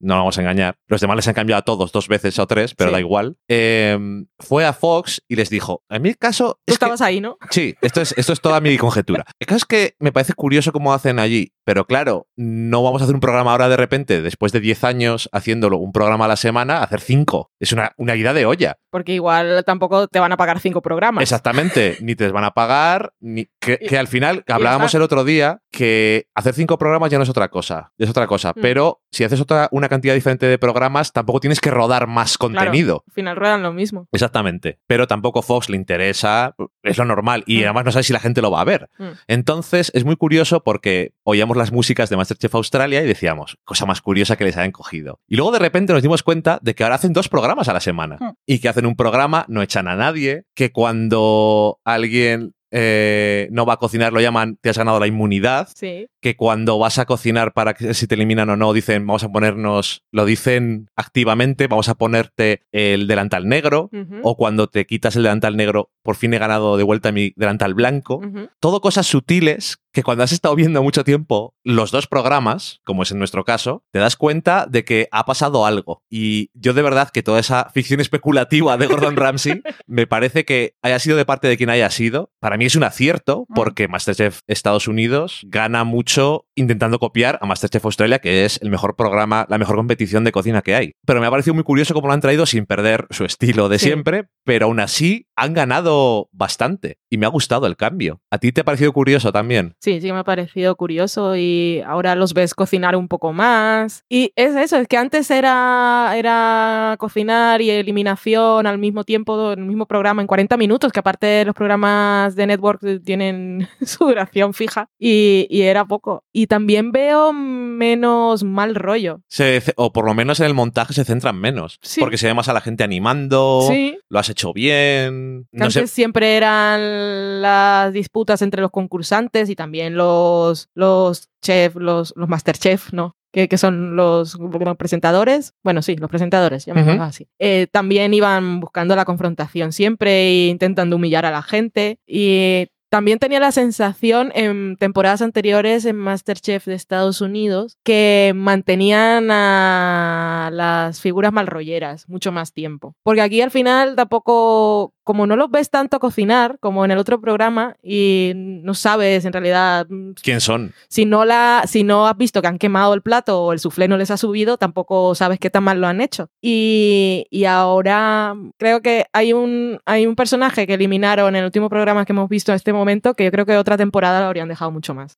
no vamos a engañar. Los demás les han cambiado a todos dos veces o tres, pero Sí. da igual. Eh, fue a Fox y les dijo, en mi caso... Tú Es que, estabas ahí, ¿no? sí, esto es, esto es toda mi conjetura. El caso es que me parece curioso cómo hacen allí, pero claro, no vamos a hacer un programa ahora de repente, después de 10 años haciéndolo un programa a la semana, hacer 5. Es una, una ida de olla. Porque igual tampoco te van a pagar cinco programas. Exactamente, ni te van a pagar, ni que, que al final, hablábamos el otro día, que hacer cinco programas ya no es otra cosa, es otra cosa, Mm. pero si haces otra, una cantidad diferente de programas, tampoco tienes que rodar más Claro, contenido. Al final ruedan lo mismo. Exactamente, pero tampoco Fox le interesa, es lo normal, y Mm. además no sabes si la gente lo va a ver. Mm. Entonces es muy curioso porque oíamos las músicas de Masterchef Australia y decíamos, cosa más curiosa que les hayan cogido. Y luego de repente nos dimos cuenta de que ahora hacen dos programas a la semana Mm. y que hacen un programa, no echan a nadie, que cuando alguien eh, no va a cocinar lo llaman te has ganado la inmunidad, Sí. Que cuando vas a cocinar para que si te eliminan o no dicen vamos a ponernos, lo dicen activamente, vamos a ponerte el delantal negro. O cuando te quitas el delantal negro, por fin he ganado de vuelta mi delantal blanco todo cosas sutiles que cuando has estado viendo mucho tiempo los dos programas, como es en nuestro caso, te das cuenta de que ha pasado algo. Y yo de verdad que toda esa ficción especulativa de Gordon Ramsay me parece que haya sido de parte de quien haya sido. Para mí es un acierto porque Masterchef Estados Unidos gana mucho intentando copiar a Masterchef Australia, que es el mejor programa, la mejor competición de cocina que hay. Pero me ha parecido muy curioso cómo lo han traído sin perder su estilo de Sí. siempre, pero aún así han ganado bastante y me ha gustado el cambio. ¿A ti te ha parecido curioso también? Sí, sí me ha parecido curioso y ahora los ves cocinar un poco más. Y es eso, es que antes era, era cocinar y eliminación al mismo tiempo, en el mismo programa, en 40 minutos, que aparte los programas de Network tienen su duración fija y, y era poco. Y también veo menos mal rollo. Se- o por lo menos en el montaje se centran menos. Sí. Porque se ve más a la gente animando, Sí, lo has hecho bien. que No antes sé. siempre eran las disputas entre los concursantes y también los, los chef, los, los masterchef, ¿no? Que, que son los presentadores. Bueno, sí, los presentadores, llamémoslo Ujú. así. Eh, también iban buscando la confrontación siempre e intentando humillar a la gente. Y también tenía la sensación en temporadas anteriores en Masterchef de Estados Unidos que mantenían a las figuras malrolleras mucho más tiempo. Porque aquí al final tampoco, como no los ves tanto cocinar como en el otro programa y no sabes en realidad mm, ¿Quién son? si no, la, si no has visto que han quemado el plato o el soufflé no les ha subido, tampoco sabes qué tan mal lo han hecho. Y, y ahora creo que hay un, hay un personaje que eliminaron en el último programa que hemos visto en este momento que yo creo que otra temporada lo habrían dejado mucho más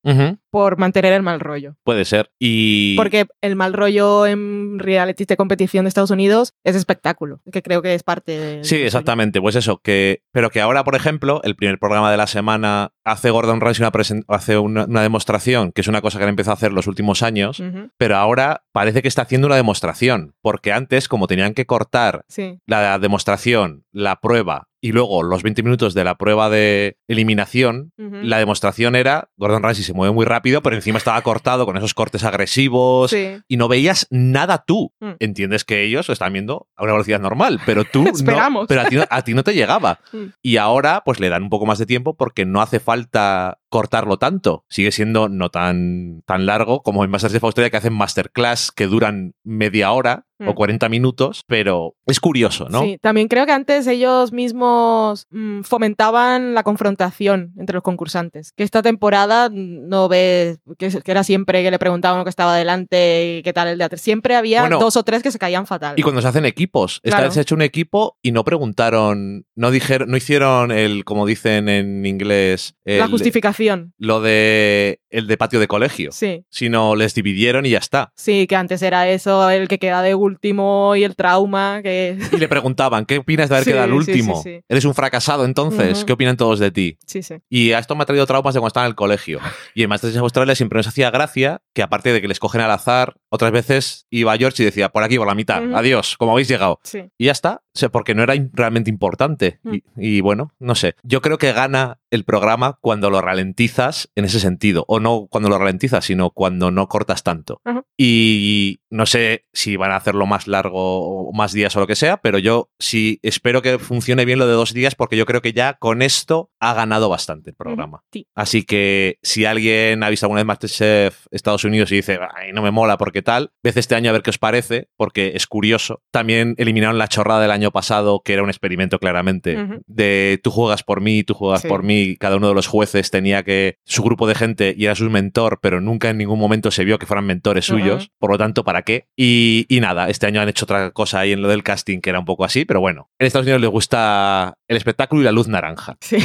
por mantener el mal rollo. Puede ser. Y. Porque el mal rollo en reality de competición de Estados Unidos es espectáculo, que creo que es parte de... Sí, exactamente. Pues eso, que. Pero que ahora, por ejemplo, el primer programa de la semana hace Gordon Ramsay una, presen- hace una, una demostración, que es una cosa que han empezado a hacer los últimos años. Pero ahora parece que está haciendo una demostración. Porque antes, como tenían que cortar Sí, la demostración, la prueba y luego los 20 minutos de la prueba de eliminación, la demostración era, Gordon Ramsay se mueve muy rápido, pero encima estaba cortado con esos cortes agresivos Sí. y no veías nada tú. Mm. Entiendes que ellos lo están viendo a una velocidad normal, pero tú no, Esperamos. pero a ti, no, a ti no te llegaba. Mm. Y ahora pues le dan un poco más de tiempo porque no hace falta cortarlo tanto. Sigue siendo no tan, tan largo como en Masterchef Australia que hacen masterclass que duran media hora o Mm. 40 minutos, pero es curioso, ¿no? Sí, también creo que antes ellos mismos mm, fomentaban la confrontación entre los concursantes. Que esta temporada mm, no ves que, que era siempre que le preguntaban lo que estaba delante y qué tal el de atrás. Siempre había Bueno, dos o tres que se caían fatal. Y cuando se hacen equipos, esta Claro. vez se ha hecho un equipo y no preguntaron, no dijeron, no hicieron el, como dicen en inglés, la justificación. lo de el de patio de colegio, Sí. sino les dividieron y ya está. Sí, que antes era eso, el que queda de último y el trauma, que... Y le preguntaban, ¿qué opinas de haber Sí, quedado el último? sí, sí. ¿Eres un fracasado entonces? ¿Qué opinan todos de ti? Sí, sí. Y a esto me ha traído traumas de cuando estaba en el colegio. Y en Masterchef Australia siempre nos hacía gracia que aparte de que les cogen al azar Otras veces iba George y decía, por aquí, por la mitad, adiós, como habéis llegado. Sí. Y ya está, o sea, porque no era realmente importante. Mm. Y, y bueno, no sé. Yo creo que gana el programa cuando lo ralentizas en ese sentido. O no cuando lo ralentizas, sino cuando no cortas tanto. Y no sé si van a hacerlo más largo o más días o lo que sea, pero yo sí espero que funcione bien lo de dos días porque yo creo que ya con esto ha ganado bastante el programa. Sí. Así que si alguien ha visto alguna vez Masterchef Estados Unidos y dice, ay, no me mola porque tal, vez este año a ver qué os parece, porque es curioso. También eliminaron la chorrada del año pasado, que era un experimento claramente, de tú juegas por mí, tú juegas Sí. por mí, cada uno de los jueces tenía que su grupo de gente y era su mentor, pero nunca en ningún momento se vio que fueran mentores suyos, por lo tanto, ¿para qué? Y, y nada, este año han hecho otra cosa ahí en lo del casting que era un poco así, pero bueno, en Estados Unidos les gusta el espectáculo y la luz naranja. Sí.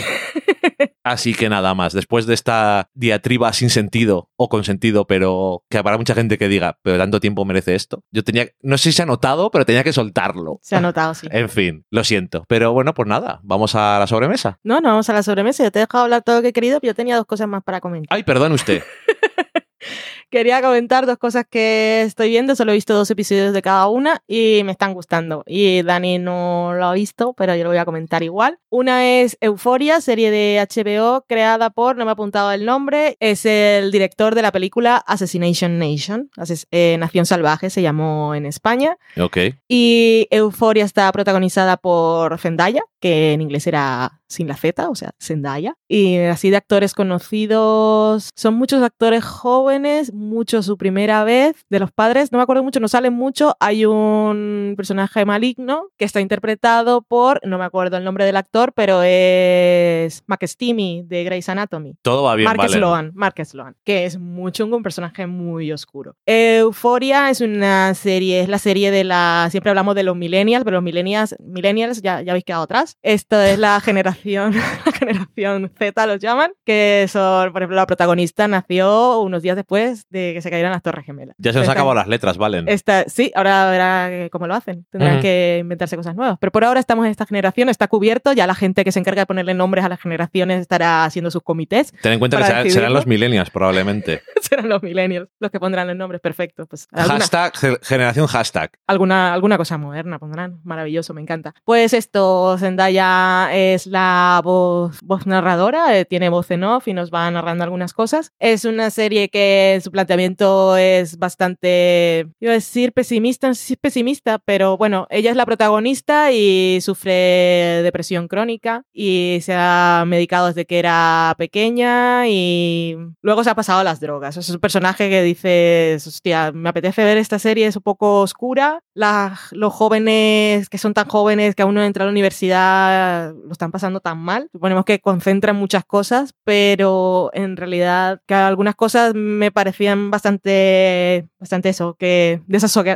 Así que nada más, después de esta diatriba sin sentido o con sentido, pero que para mucha gente que diga, pero tanto tiempo merece esto, yo tenía, no sé si se ha notado, pero tenía que soltarlo. Se ha notado, sí. En fin, lo siento. Pero bueno, pues nada, vamos a la sobremesa. No, no, vamos a la sobremesa. Yo te he dejado hablar todo lo que he querido, pero yo tenía dos cosas más para comentar. Ay, perdón usted. Quería comentar dos cosas que estoy viendo, solo he visto dos episodios de cada una y me están gustando. Y Dani no lo ha visto, pero yo lo voy a comentar igual. Una es Euforia, serie de HBO creada por, no me he apuntado el nombre, es el director de la película Assassination Nation, Ases- eh, Nación Salvaje se llamó en España. Ok. Y Euforia está protagonizada por Zendaya, que en inglés era sin la Z, o sea, Zendaya. Y así de actores conocidos, son muchos actores jóvenes, muchos su primera vez. De los padres, no me acuerdo mucho, no salen mucho. Hay un personaje maligno que está interpretado por, no me acuerdo el nombre del actor, pero es McSteamy de Grey's Anatomy. Todo va bien, Mark vale. Sloan, Mark Sloan, que es muy chungo, un personaje muy oscuro. Euforia es una serie, es la serie de la, siempre hablamos de los millennials, pero los millennials, millennials ya, ya habéis quedado atrás. Esta es la generación, la generación Z los llaman, que son, por ejemplo, la protagonista nació unos días después de que se cayeran las Torres Gemelas. Ya se nos han acabado las letras, Valen. Esta, sí, ahora verá cómo lo hacen. Tendrán que inventarse cosas nuevas. Pero por ahora estamos en esta generación, está cubierto. Ya la gente que se encarga de ponerle nombres a las generaciones estará haciendo sus comités. Ten en cuenta que será- serán los millennials, probablemente. Serán los millennials los que pondrán los nombres perfectos. Pues alguna, hashtag, ge- generación hashtag. alguna, alguna cosa moderna pondrán. Maravilloso, me encanta. Pues esto, Zendaya es la voz, voz narradora, eh, tiene voz en off y nos va narrando algunas cosas. Es una serie que su planteamiento es bastante, iba a decir pesimista, no sé si es pesimista, pero bueno, ella es la protagonista y sufre depresión crónica y se ha medicado desde que era pequeña y luego se ha pasado a las drogas. Es un personaje que dices, hostia, me apetece ver esta serie, es un poco oscura. La- los jóvenes que son tan jóvenes que aún no entran a la universidad lo están pasando tan mal. Suponemos que concentran muchas cosas, pero en realidad algunas cosas me parecían bastante, bastante eso, que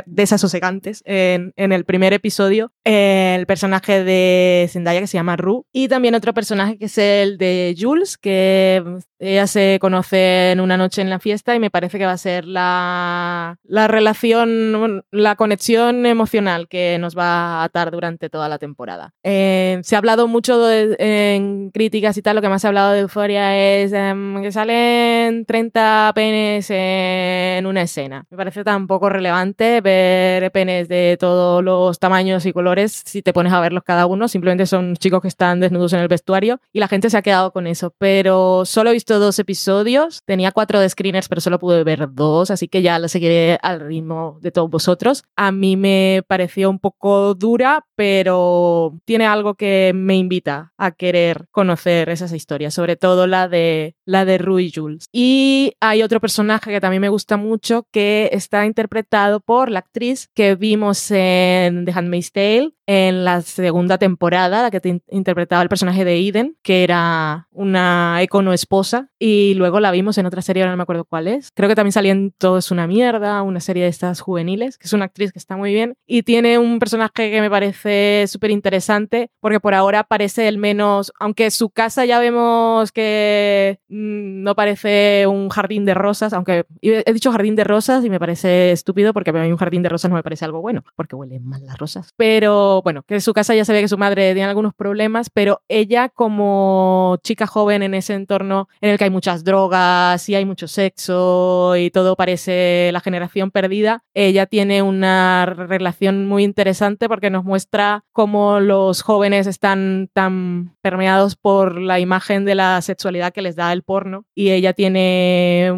desasosegantes en, en el primer episodio. El personaje de Zendaya que se llama Ru y también otro personaje que es el de Jules, que ella se conoce una noche en la fiesta y me parece que va a ser la, la relación, la conexión emocional que nos va a atar durante toda la temporada. Eh, se ha hablado mucho de- en críticas y tal, lo que más se ha hablado de Euforia es em, que salen 30 penes en una escena. Me parece tan poco relevante ver penes de todos los tamaños y colores si te pones a verlos cada uno. Simplemente son chicos que están desnudos en el vestuario y la gente se ha quedado con eso. Pero solo he visto dos episodios. Tenía cuatro de screeners, pero solo pude ver dos, así que ya lo seguiré al ritmo de todos vosotros. A mí me pareció un poco dura, pero tiene algo que me invita a querer conocer esas historias, sobre todo la de la de Rui Jules. Y hay otro personaje que también me gusta mucho que está interpretado por la actriz que vimos en The Handmaid's Tale en la segunda temporada, la que te- interpretaba el personaje de Eden, que era una econo esposa, y luego la vimos en otra serie, ahora no me acuerdo cuál es. Creo que también salía en Todo es una mierda, una serie de estas juveniles, que es una actriz que está muy bien, y tiene un personaje que me parece parece súper interesante porque por ahora parece el menos, aunque su casa ya vemos que mm, no parece un jardín de rosas, aunque he dicho jardín de rosas y me parece estúpido porque a mí un jardín de rosas no me parece algo bueno, porque huelen mal las rosas. Pero bueno, que su casa ya se ve que su madre tiene algunos problemas, pero ella como chica joven en ese entorno en el que hay muchas drogas y hay mucho sexo y todo parece la generación perdida, ella tiene una relación muy interesante porque nos muestra cómo los jóvenes están tan permeados por la imagen de la sexualidad que les da el porno. Y ella tiene,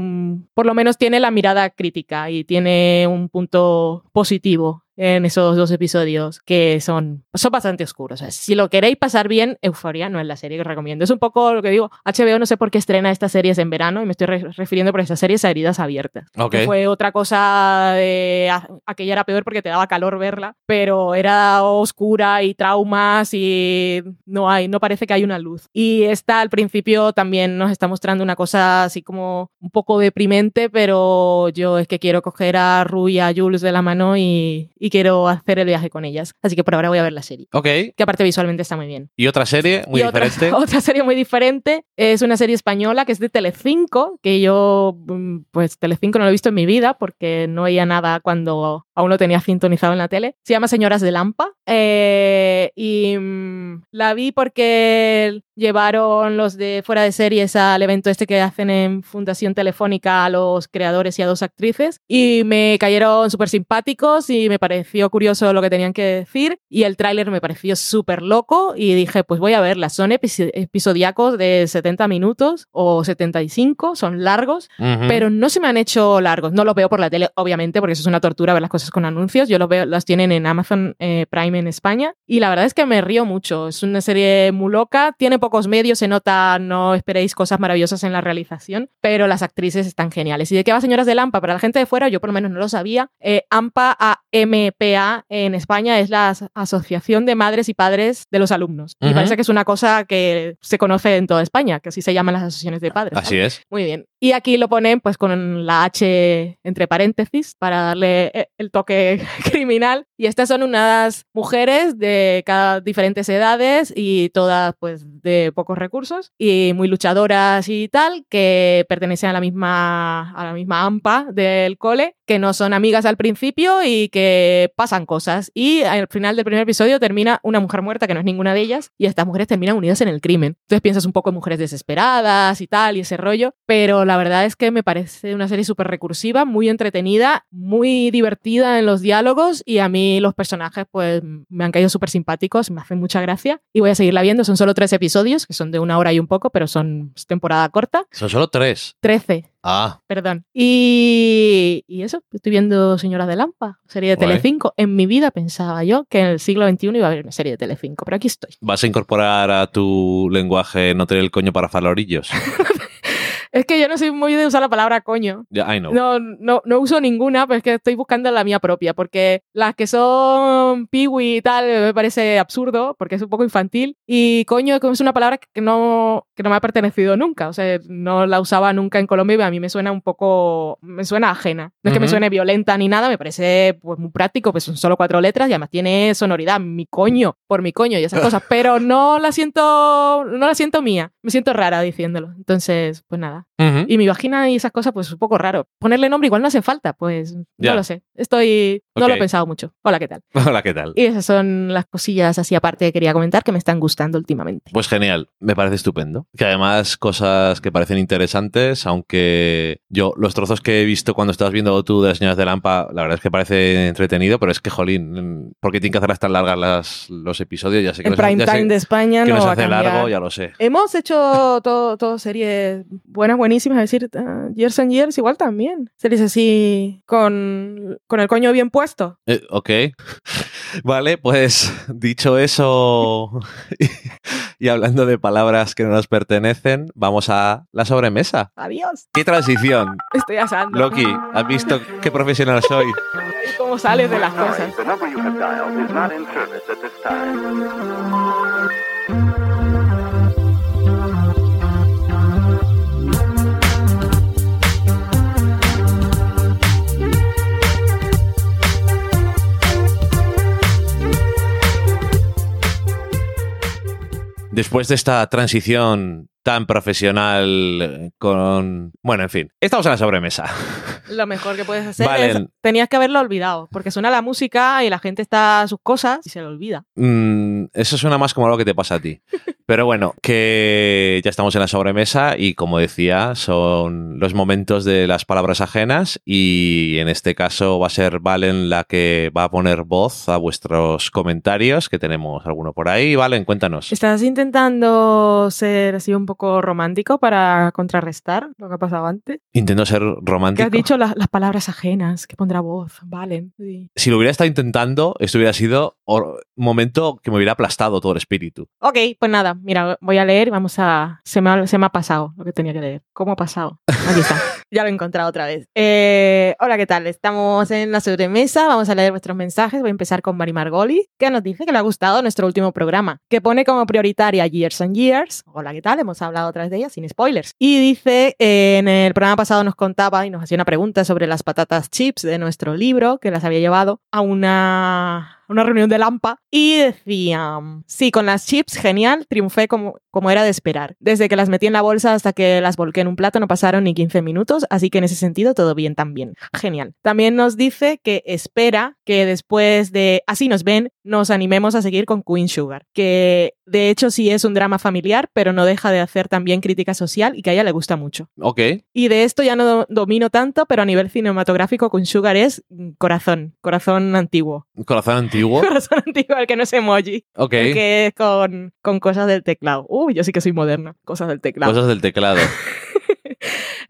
por lo menos tiene la mirada crítica y tiene un punto positivo en esos dos episodios que son, son bastante oscuros. si lo queréis pasar bien, Euforia no es la serie que os recomiendo. Es un poco lo que digo, HBO no sé por qué estrena estas series en verano y me estoy refiriendo por esas series a heridas abiertas. Okay. fue otra cosa de aquella era peor porque te daba calor verla, pero era oscura y traumas y no hay, no parece que hay una luz. Y esta al principio también nos está mostrando una cosa así como un poco deprimente, pero yo es que quiero coger a Rui y a Jules de la mano y, y quiero hacer el viaje con ellas. Así que por ahora voy a ver la serie. Ok. Que aparte visualmente está muy bien. ¿Y otra serie muy diferente? Otra, otra, serie muy diferente es una serie española que es de Telecinco, que yo, mm, pues Telecinco no lo he visto en mi vida porque no veía nada cuando aún lo tenía sintonizado en la tele. Se llama Señoras de Lampa. Eh, y mm, la vi porque llevaron los de fuera de series al evento este que hacen en Fundación Telefónica a los creadores y a dos actrices. Y me cayeron súper simpáticos y me pareció curioso lo que tenían que decir. Y el tráiler me pareció súper loco y dije, pues voy a verla. Son episodiacos de 70 minutos o 75, son largos, pero no se me han hecho largos. No los veo por la tele, obviamente, porque eso es una tortura ver las cosas con anuncios. Yo los veo, las tienen en Amazon eh, Prime en España. Y la verdad es que me río mucho. Es una serie muy loca, tiene pocos medios, se nota, no esperéis cosas maravillosas en la realización, pero las actrices están geniales. ¿Y de qué va Señoras de Lampa? Para la gente de fuera, yo por lo menos no lo sabía. Eh, AMPA, AMPA en España es la Asociación de Madres y Padres de los Alumnos. Y parece que es una cosa que se conoce en toda España, que así se llaman las asociaciones de padres. Así es. Muy bien. Y aquí lo ponen pues con la H entre paréntesis para darle eh, el toque criminal. Y estas son unas mujeres de cada diferentes edades y todas pues de pocos recursos y muy luchadoras y tal, que pertenecen a la misma, a la misma AMPA del cole, que no son amigas al principio y que pasan cosas. Y al final del primer episodio termina una mujer muerta, que no es ninguna de ellas, y estas mujeres terminan unidas en el crimen. Entonces piensas un poco en mujeres desesperadas y tal, y ese rollo, pero la verdad es que me parece una serie súper recursiva, muy entretenida, muy divertida en los diálogos, y a mí los personajes pues me han caído súper simpáticos, me hacen mucha gracia, y voy a seguirla viendo. Son solo tres episodios, que son de una hora y un poco, pero son temporada corta. Son solo tres. Trece. Ah. Perdón. Y, y, eso, estoy viendo Señora de Lampa, serie de Telecinco. En mi vida pensaba yo que en el siglo XXI iba a haber una serie de Telecinco, pero aquí estoy. ¿Vas a incorporar a tu lenguaje no tener el coño para falorillos? Es que yo no soy muy de usar la palabra coño. Yeah, I know. No, no, no uso ninguna, pero es que estoy buscando la mía propia, porque las que son piwi y tal me parece absurdo, porque es un poco infantil. Y coño es una palabra que no, que no me ha pertenecido nunca. O sea, no la usaba nunca en Colombia y a mí me suena un poco, me suena ajena. No es que me suene violenta ni nada, me parece pues, muy práctico, pues son solo cuatro letras y además tiene sonoridad, mi coño, por mi coño y esas cosas, pero no la siento, no la siento mía. Me siento rara diciéndolo. Entonces, pues nada. Y mi vagina y esas cosas, pues es un poco raro. Ponerle nombre igual no hace falta, pues no lo sé. Estoy. No lo he pensado mucho. Hola, ¿qué tal? Hola, ¿qué tal? Y esas son las cosillas así aparte que quería comentar que me están gustando últimamente. Pues genial, me parece estupendo. Que además, cosas que parecen interesantes, aunque yo, los trozos que he visto cuando estabas viendo tú de las señoras de Lampa, la verdad es que parece entretenido, pero es que, jolín, ¿por qué tienen que hacerlas tan largas las, los episodios? Ya sé que El prime time de España que no nos va hace a largo, ya lo sé. Hemos hecho todo, todo series buenas, buenísimas, es decir, uh, Years and Years igual también. Series así con, con el coño bien puesto. Eh, ok. Vale, pues dicho eso y hablando de palabras que no nos pertenecen, vamos a la sobremesa. Adiós. ¡Qué transición! Estoy asando. Loki, ¿has visto qué profesional soy? ¿Cómo sales de las cosas? Después de esta transición tan profesional con... Bueno, en fin, estamos en la sobremesa. Lo mejor que puedes hacer es... Tenías que haberlo olvidado, porque suena la música y la gente está a sus cosas y se lo olvida. Mm, eso suena más como algo que te pasa a ti. Pero bueno, que ya estamos en la sobremesa y como decía, son los momentos de las palabras ajenas y en este caso va a ser Valen la que va a poner voz a vuestros comentarios, que tenemos alguno por ahí. Valen, cuéntanos. ¿Estás intentando ser así un poco romántico para contrarrestar lo que ha pasado antes? Intento ser Que romántico. has dicho las, las palabras ajenas, que pondrá voz, valen. Sí. Si lo hubiera estado intentando, esto hubiera sido momento que me hubiera aplastado todo el espíritu. Ok, pues nada, mira, voy a leer y vamos a... Se me ha, se me ha pasado lo que tenía que leer. ¿Cómo ha pasado? Aquí está. ya lo he encontrado otra vez. Eh, hola, ¿qué tal? Estamos en la sobremesa, vamos a leer vuestros mensajes. Voy a empezar con Mari Margoli, que nos dice que le ha gustado nuestro último programa, que pone como prioritaria Years and Years. Hola, ¿qué tal? Hemos hablado otra vez de ella, sin spoilers. Y dice, eh, en el programa pasado nos contaba y nos hacía una pregunta sobre las patatas chips de nuestro libro, que las había llevado a una una reunión de Lampa y decía, sí, con las chips, genial, triunfé como, como era de esperar. Desde que las metí en la bolsa hasta que las volqué en un plato no pasaron ni 15 minutos, así que en ese sentido todo bien también. Genial. También nos dice que espera que después de Así nos ven, nos animemos a seguir con Queen Sugar, que de hecho sí es un drama familiar, pero no deja de hacer también crítica social y que a ella le gusta mucho. Ok. Y de esto ya no do- domino tanto, pero a nivel cinematográfico Queen Sugar es mm, corazón, corazón antiguo. Corazón antiguo. Corazón antiguo, el que no es emoji. Ok. El que es con, con cosas del teclado. Uy, yo sí que soy moderna. Cosas del teclado. Cosas del teclado.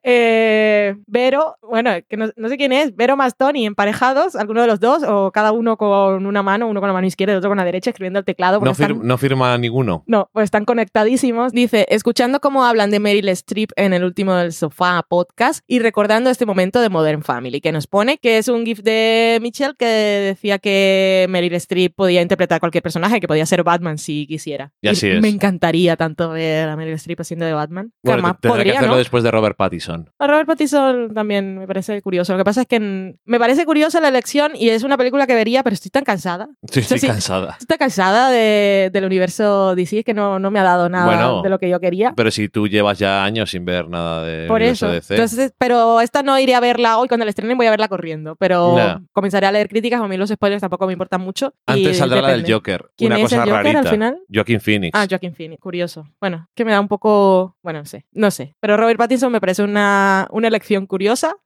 Eh, Vero, bueno, que no, no sé quién es, Vero más Tony emparejados, alguno de los dos, o cada uno con una mano, uno con la mano izquierda y otro con la derecha, escribiendo el teclado. No, fir- están- no firma ninguno. No, pues están conectadísimos. Dice, escuchando cómo hablan de Meryl Streep en el último del sofá podcast y recordando este momento de Modern Family, que nos pone que es un gif de Michelle que decía que Meryl Streep podía interpretar cualquier personaje, que podía ser Batman si quisiera. Y así es. Me encantaría tanto ver a Meryl Streep haciendo de Batman. Que Bueno, además que hacerlo ¿no? después de Robert Pattinson. A Robert Pattinson también me parece curioso. Lo que pasa es que me parece curiosa la elección y es una película que vería, pero estoy tan cansada. Sí, estoy sí. cansada. Estoy tan cansada de- del universo DC que no, no me ha dado nada Bueno. de lo que yo quería. Pero si tú llevas ya años sin ver nada de Por universo eso. DC. Entonces, pero esta no iré a verla hoy cuando la estrenen, voy a verla corriendo. Pero Ya. comenzaré a leer críticas, a mí los spoilers tampoco me importan mucho. Antes saldrá la del depende. Joker. ¿Quién una es el cosa Joker rarita. al final? Joaquin Phoenix. Ah, Joaquin Phoenix, curioso. Bueno, que me da un poco. Bueno, no sé. No sé. Pero Robert Pattinson me parece una, una elección curiosa,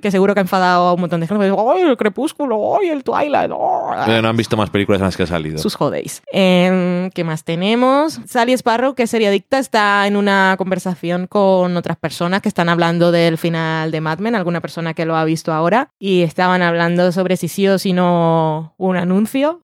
Que seguro que ha enfadado a un montón de gente. ¡Ay, el crepúsculo! ¡Ay, el Twilight! no han visto más películas en las que ha salido. Sus jodéis. Em, ¿Qué más tenemos? Sally Sparrow, que es seriadicta, está en una conversación con otras personas que están hablando del final de Mad Men, alguna persona que lo ha visto ahora, y estaban hablando sobre si sí o si no un anuncio.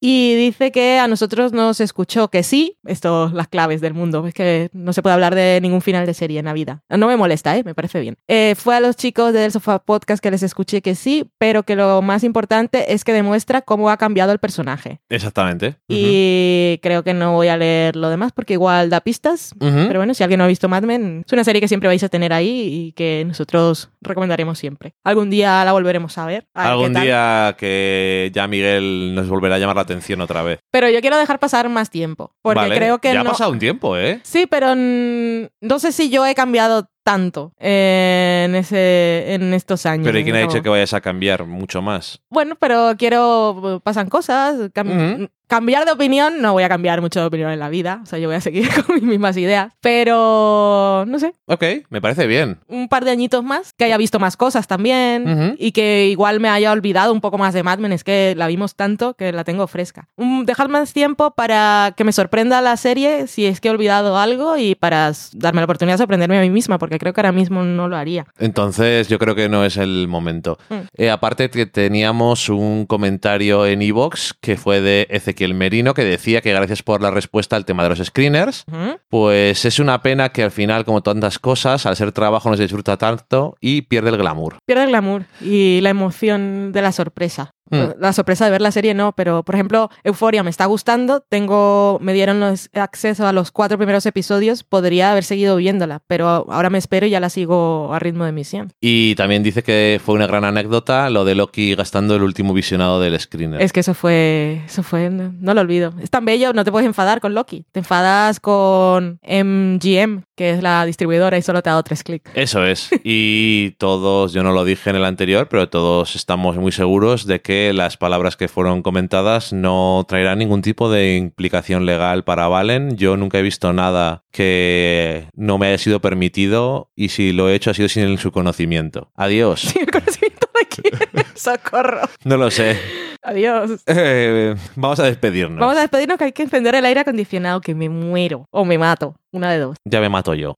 Y dice que a nosotros nos escuchó que sí, esto las claves del mundo, es que no se puede hablar de ningún final de serie en la vida. No me molesta, ¿eh? me parece bien. Eh, fue a los chicos del Sofá Podcast que les escuché que sí, pero que lo más importante es que demuestra cómo ha cambiado el personaje. Exactamente. Y creo que no voy a leer lo demás porque igual da pistas. Pero bueno, si alguien no ha visto Mad Men, es una serie que siempre vais a tener ahí y que nosotros recomendaremos siempre. Algún día la volveremos a ver. a Algún día que ya Miguel nos volverá a llamar la atención otra vez. Pero yo quiero dejar pasar más tiempo. Porque Vale. creo que ya no. ha pasado un tiempo, ¿eh? Sí, pero no sé si yo he cambiado tanto en, ese, en estos años. Pero ¿y quién ha dicho que vayas a cambiar mucho más? Bueno, pero quiero. Pasan cosas. cam-. Cambiar de opinión, no voy a cambiar mucho de opinión en la vida. O sea, yo voy a seguir con mis mismas ideas. Pero. No sé. Ok, me parece bien. Un par de añitos más. Que haya visto más cosas también. Y que igual me haya olvidado un poco más de Mad Men. Es que la vimos tanto que la tengo fresca. Un, dejar más tiempo para que me sorprenda la serie si es que he olvidado algo y para darme la oportunidad de sorprenderme a mí misma. Porque creo que ahora mismo no lo haría. Entonces yo creo que no es el momento. Mm. Eh, aparte que teníamos un comentario en Evox que fue de Ezequiel Merino que decía que gracias por la respuesta al tema de los screeners. Pues es una pena que al final, como tantas cosas, al ser trabajo no se disfruta tanto y pierde el glamour. Pierde el glamour y la emoción de la sorpresa. Mm. La sorpresa de ver la serie no, pero por ejemplo, Euforia me está gustando, tengo, me dieron los acceso a los cuatro primeros episodios, podría haber seguido viéndola, pero ahora me espero y ya la sigo a ritmo de emisión. Y también dice que fue una gran anécdota lo de Loki gastando el último visionado del screener. Es que eso fue, eso fue, no, no lo olvido. Es tan bello, no te puedes enfadar con Loki, te enfadas con MGM, que es la distribuidora y solo te ha dado tres clics. Eso es. Y todos, yo no lo dije en el anterior, pero todos estamos muy seguros de que las palabras que fueron comentadas no traerán ningún tipo de implicación legal para Valen. Yo nunca he visto nada que no me haya sido permitido y si lo he hecho ha sido sin su conocimiento. Adiós. ¿Sin el conocimiento de quién? ¡Socorro! No lo sé. Adiós. Eh, vamos a despedirnos. Vamos a despedirnos que hay que encender el aire acondicionado, que me muero. O me mato. Una de dos. Ya me mato yo.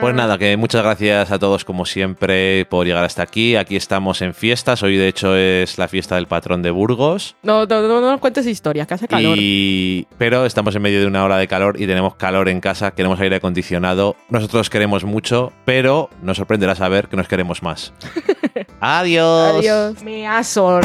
Pues nada, que muchas gracias a todos como siempre por llegar hasta aquí. Aquí estamos en fiestas. Hoy de hecho es la fiesta del patrón de Burgos. No, no, no, no nos cuentes historias, que hace calor. Y... Pero estamos en medio de una hora de calor y tenemos calor en casa, queremos aire acondicionado. Nosotros queremos mucho, pero nos sorprenderá saber que nos queremos más. Adiós. Adiós. Me asor.